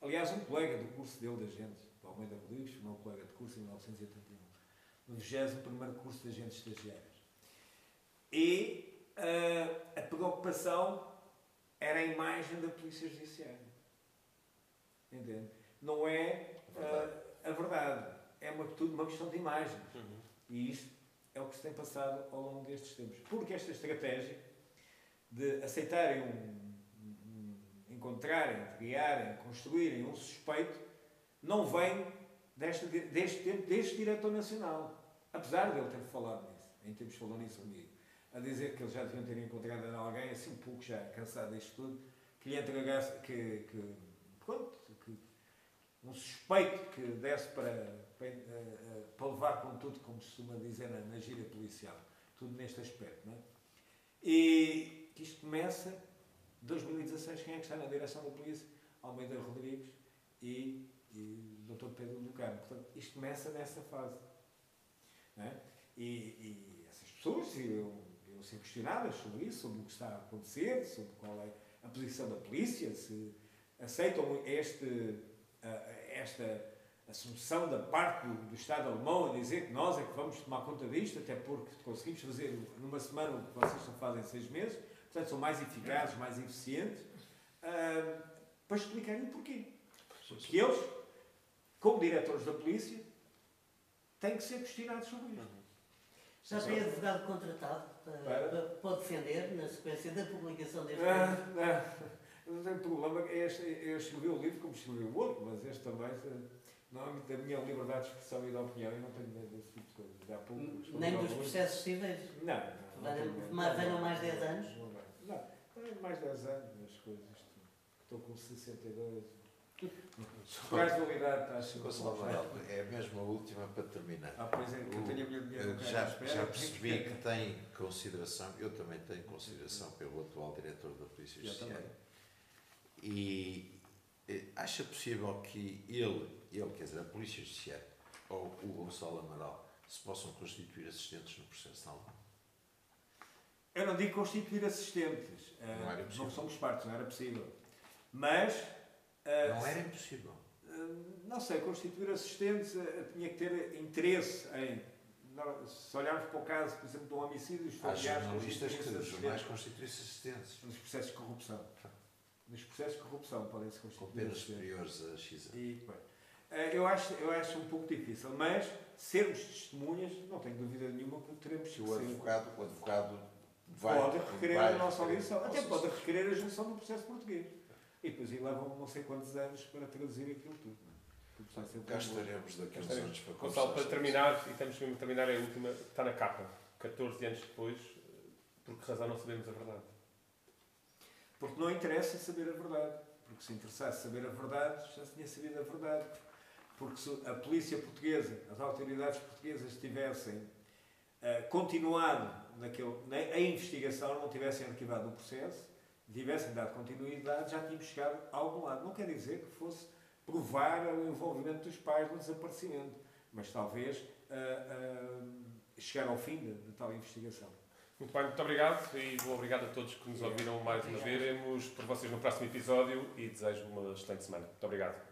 Aliás, um colega do curso dele de agentes, o Almeida Rodrigues, meu colega de curso em 1981, no 21 curso de agentes estagiários. E a, a preocupação era a imagem da Polícia Judiciária. Entende? Não é uh, a verdade. É uma, tudo uma questão de imagem. Uhum. E isto é o que se tem passado ao longo destes tempos. Porque esta estratégia de aceitarem um, um, encontrarem, criarem, construírem um suspeito não vem deste, deste tempo, deste diretor nacional. Apesar de ele ter falado nisso, em termos falou nisso comigo, a dizer que eles já deviam ter encontrado alguém, assim um pouco já cansado disto tudo, que lhe entregasse, que, que pronto, que um suspeito que desse para, para, eh, eh, para levar com tudo, como se costuma dizer na, na gíria policial. Tudo neste aspecto, não é? E que isto começa, 2016, quem é que está na direção da polícia? Almeida Rodrigues e, e Dr. Pedro Carmo. Portanto, isto começa nessa fase. É? E, e, essas pessoas iam, iam ser questionadas sobre isso, sobre o que está a acontecer, sobre qual é a posição da polícia, se aceitam este, esta assunção da parte do, do, Estado alemão a dizer que nós é que vamos tomar conta disto, até porque conseguimos fazer numa semana o que vocês só fazem em seis meses, portanto são mais eficazes, mais eficientes, uh, para explicarem o porquê. Porque eles, como diretores da polícia, têm que ser questionados sobre isto. Já tem advogado contratado para, para? para, defender na sequência da publicação deste ah, livro? Não, não tem problema. Este, eu escrevi o livro como escrevi o outro, mas este também, no âmbito da minha liberdade de expressão e de opinião, eu não tenho medo desse tipo de coisas. Há pouco, Nem dos processos civis? Não. não, Venham mais 10 anos? Não, não, mais 10 anos as coisas. Estou com 62 Casualidade, está É mesmo a última para terminar. Ah, pois é, que eu tenho a minha mulher já, já percebi que tem consideração, eu também tenho consideração pelo atual diretor da Polícia Judiciária. E acha possível que ele, ele, quer dizer, a Polícia Judiciária ou o Gonçalo Amaral se possam constituir assistentes no processo alemão? Eu não digo constituir assistentes. Não, era possível. não somos partes, não era possível. Mas Uh, não era impossível. Uh, não sei, constituir assistentes uh, tinha que ter interesse em. se olharmos para o caso, por exemplo, de um homicídio, os familiares. Há jornalistas que os jornais constituem-se assistentes. Nos processos de corrupção. Nos processos de corrupção podem-se constituir. Com penas superiores a X e, eu, acho, eu acho um pouco difícil, mas sermos testemunhas, não tenho dúvida nenhuma que teremos que o advogado, o advogado vai, pode requerer vai, a nossa audição. Até pode requerer a junção do processo português. E depois aí levam não sei quantos anos para traduzir aquilo tudo. É? Daqui a uns anos para Gonçalo, para terminar, e estamos mesmo a terminar, é a última, está na capa, 14 anos depois, por que razão não sabemos a verdade? Porque não interessa saber a verdade. Porque se interessasse saber a verdade, já se tinha sabido a verdade. Porque se a polícia portuguesa, as autoridades portuguesas tivessem uh, continuado naquele, na, a investigação, não tivessem arquivado o processo, tivessem dado continuidade, já tínhamos chegado a algum lado. Não quer dizer que fosse provar o envolvimento dos pais no desaparecimento, mas talvez uh, uh, chegar ao fim de, de, tal investigação. Muito bem, muito obrigado e obrigado a todos que nos ouviram mais uma vez. Veremos por vocês no próximo episódio e desejo uma excelente semana. Muito obrigado.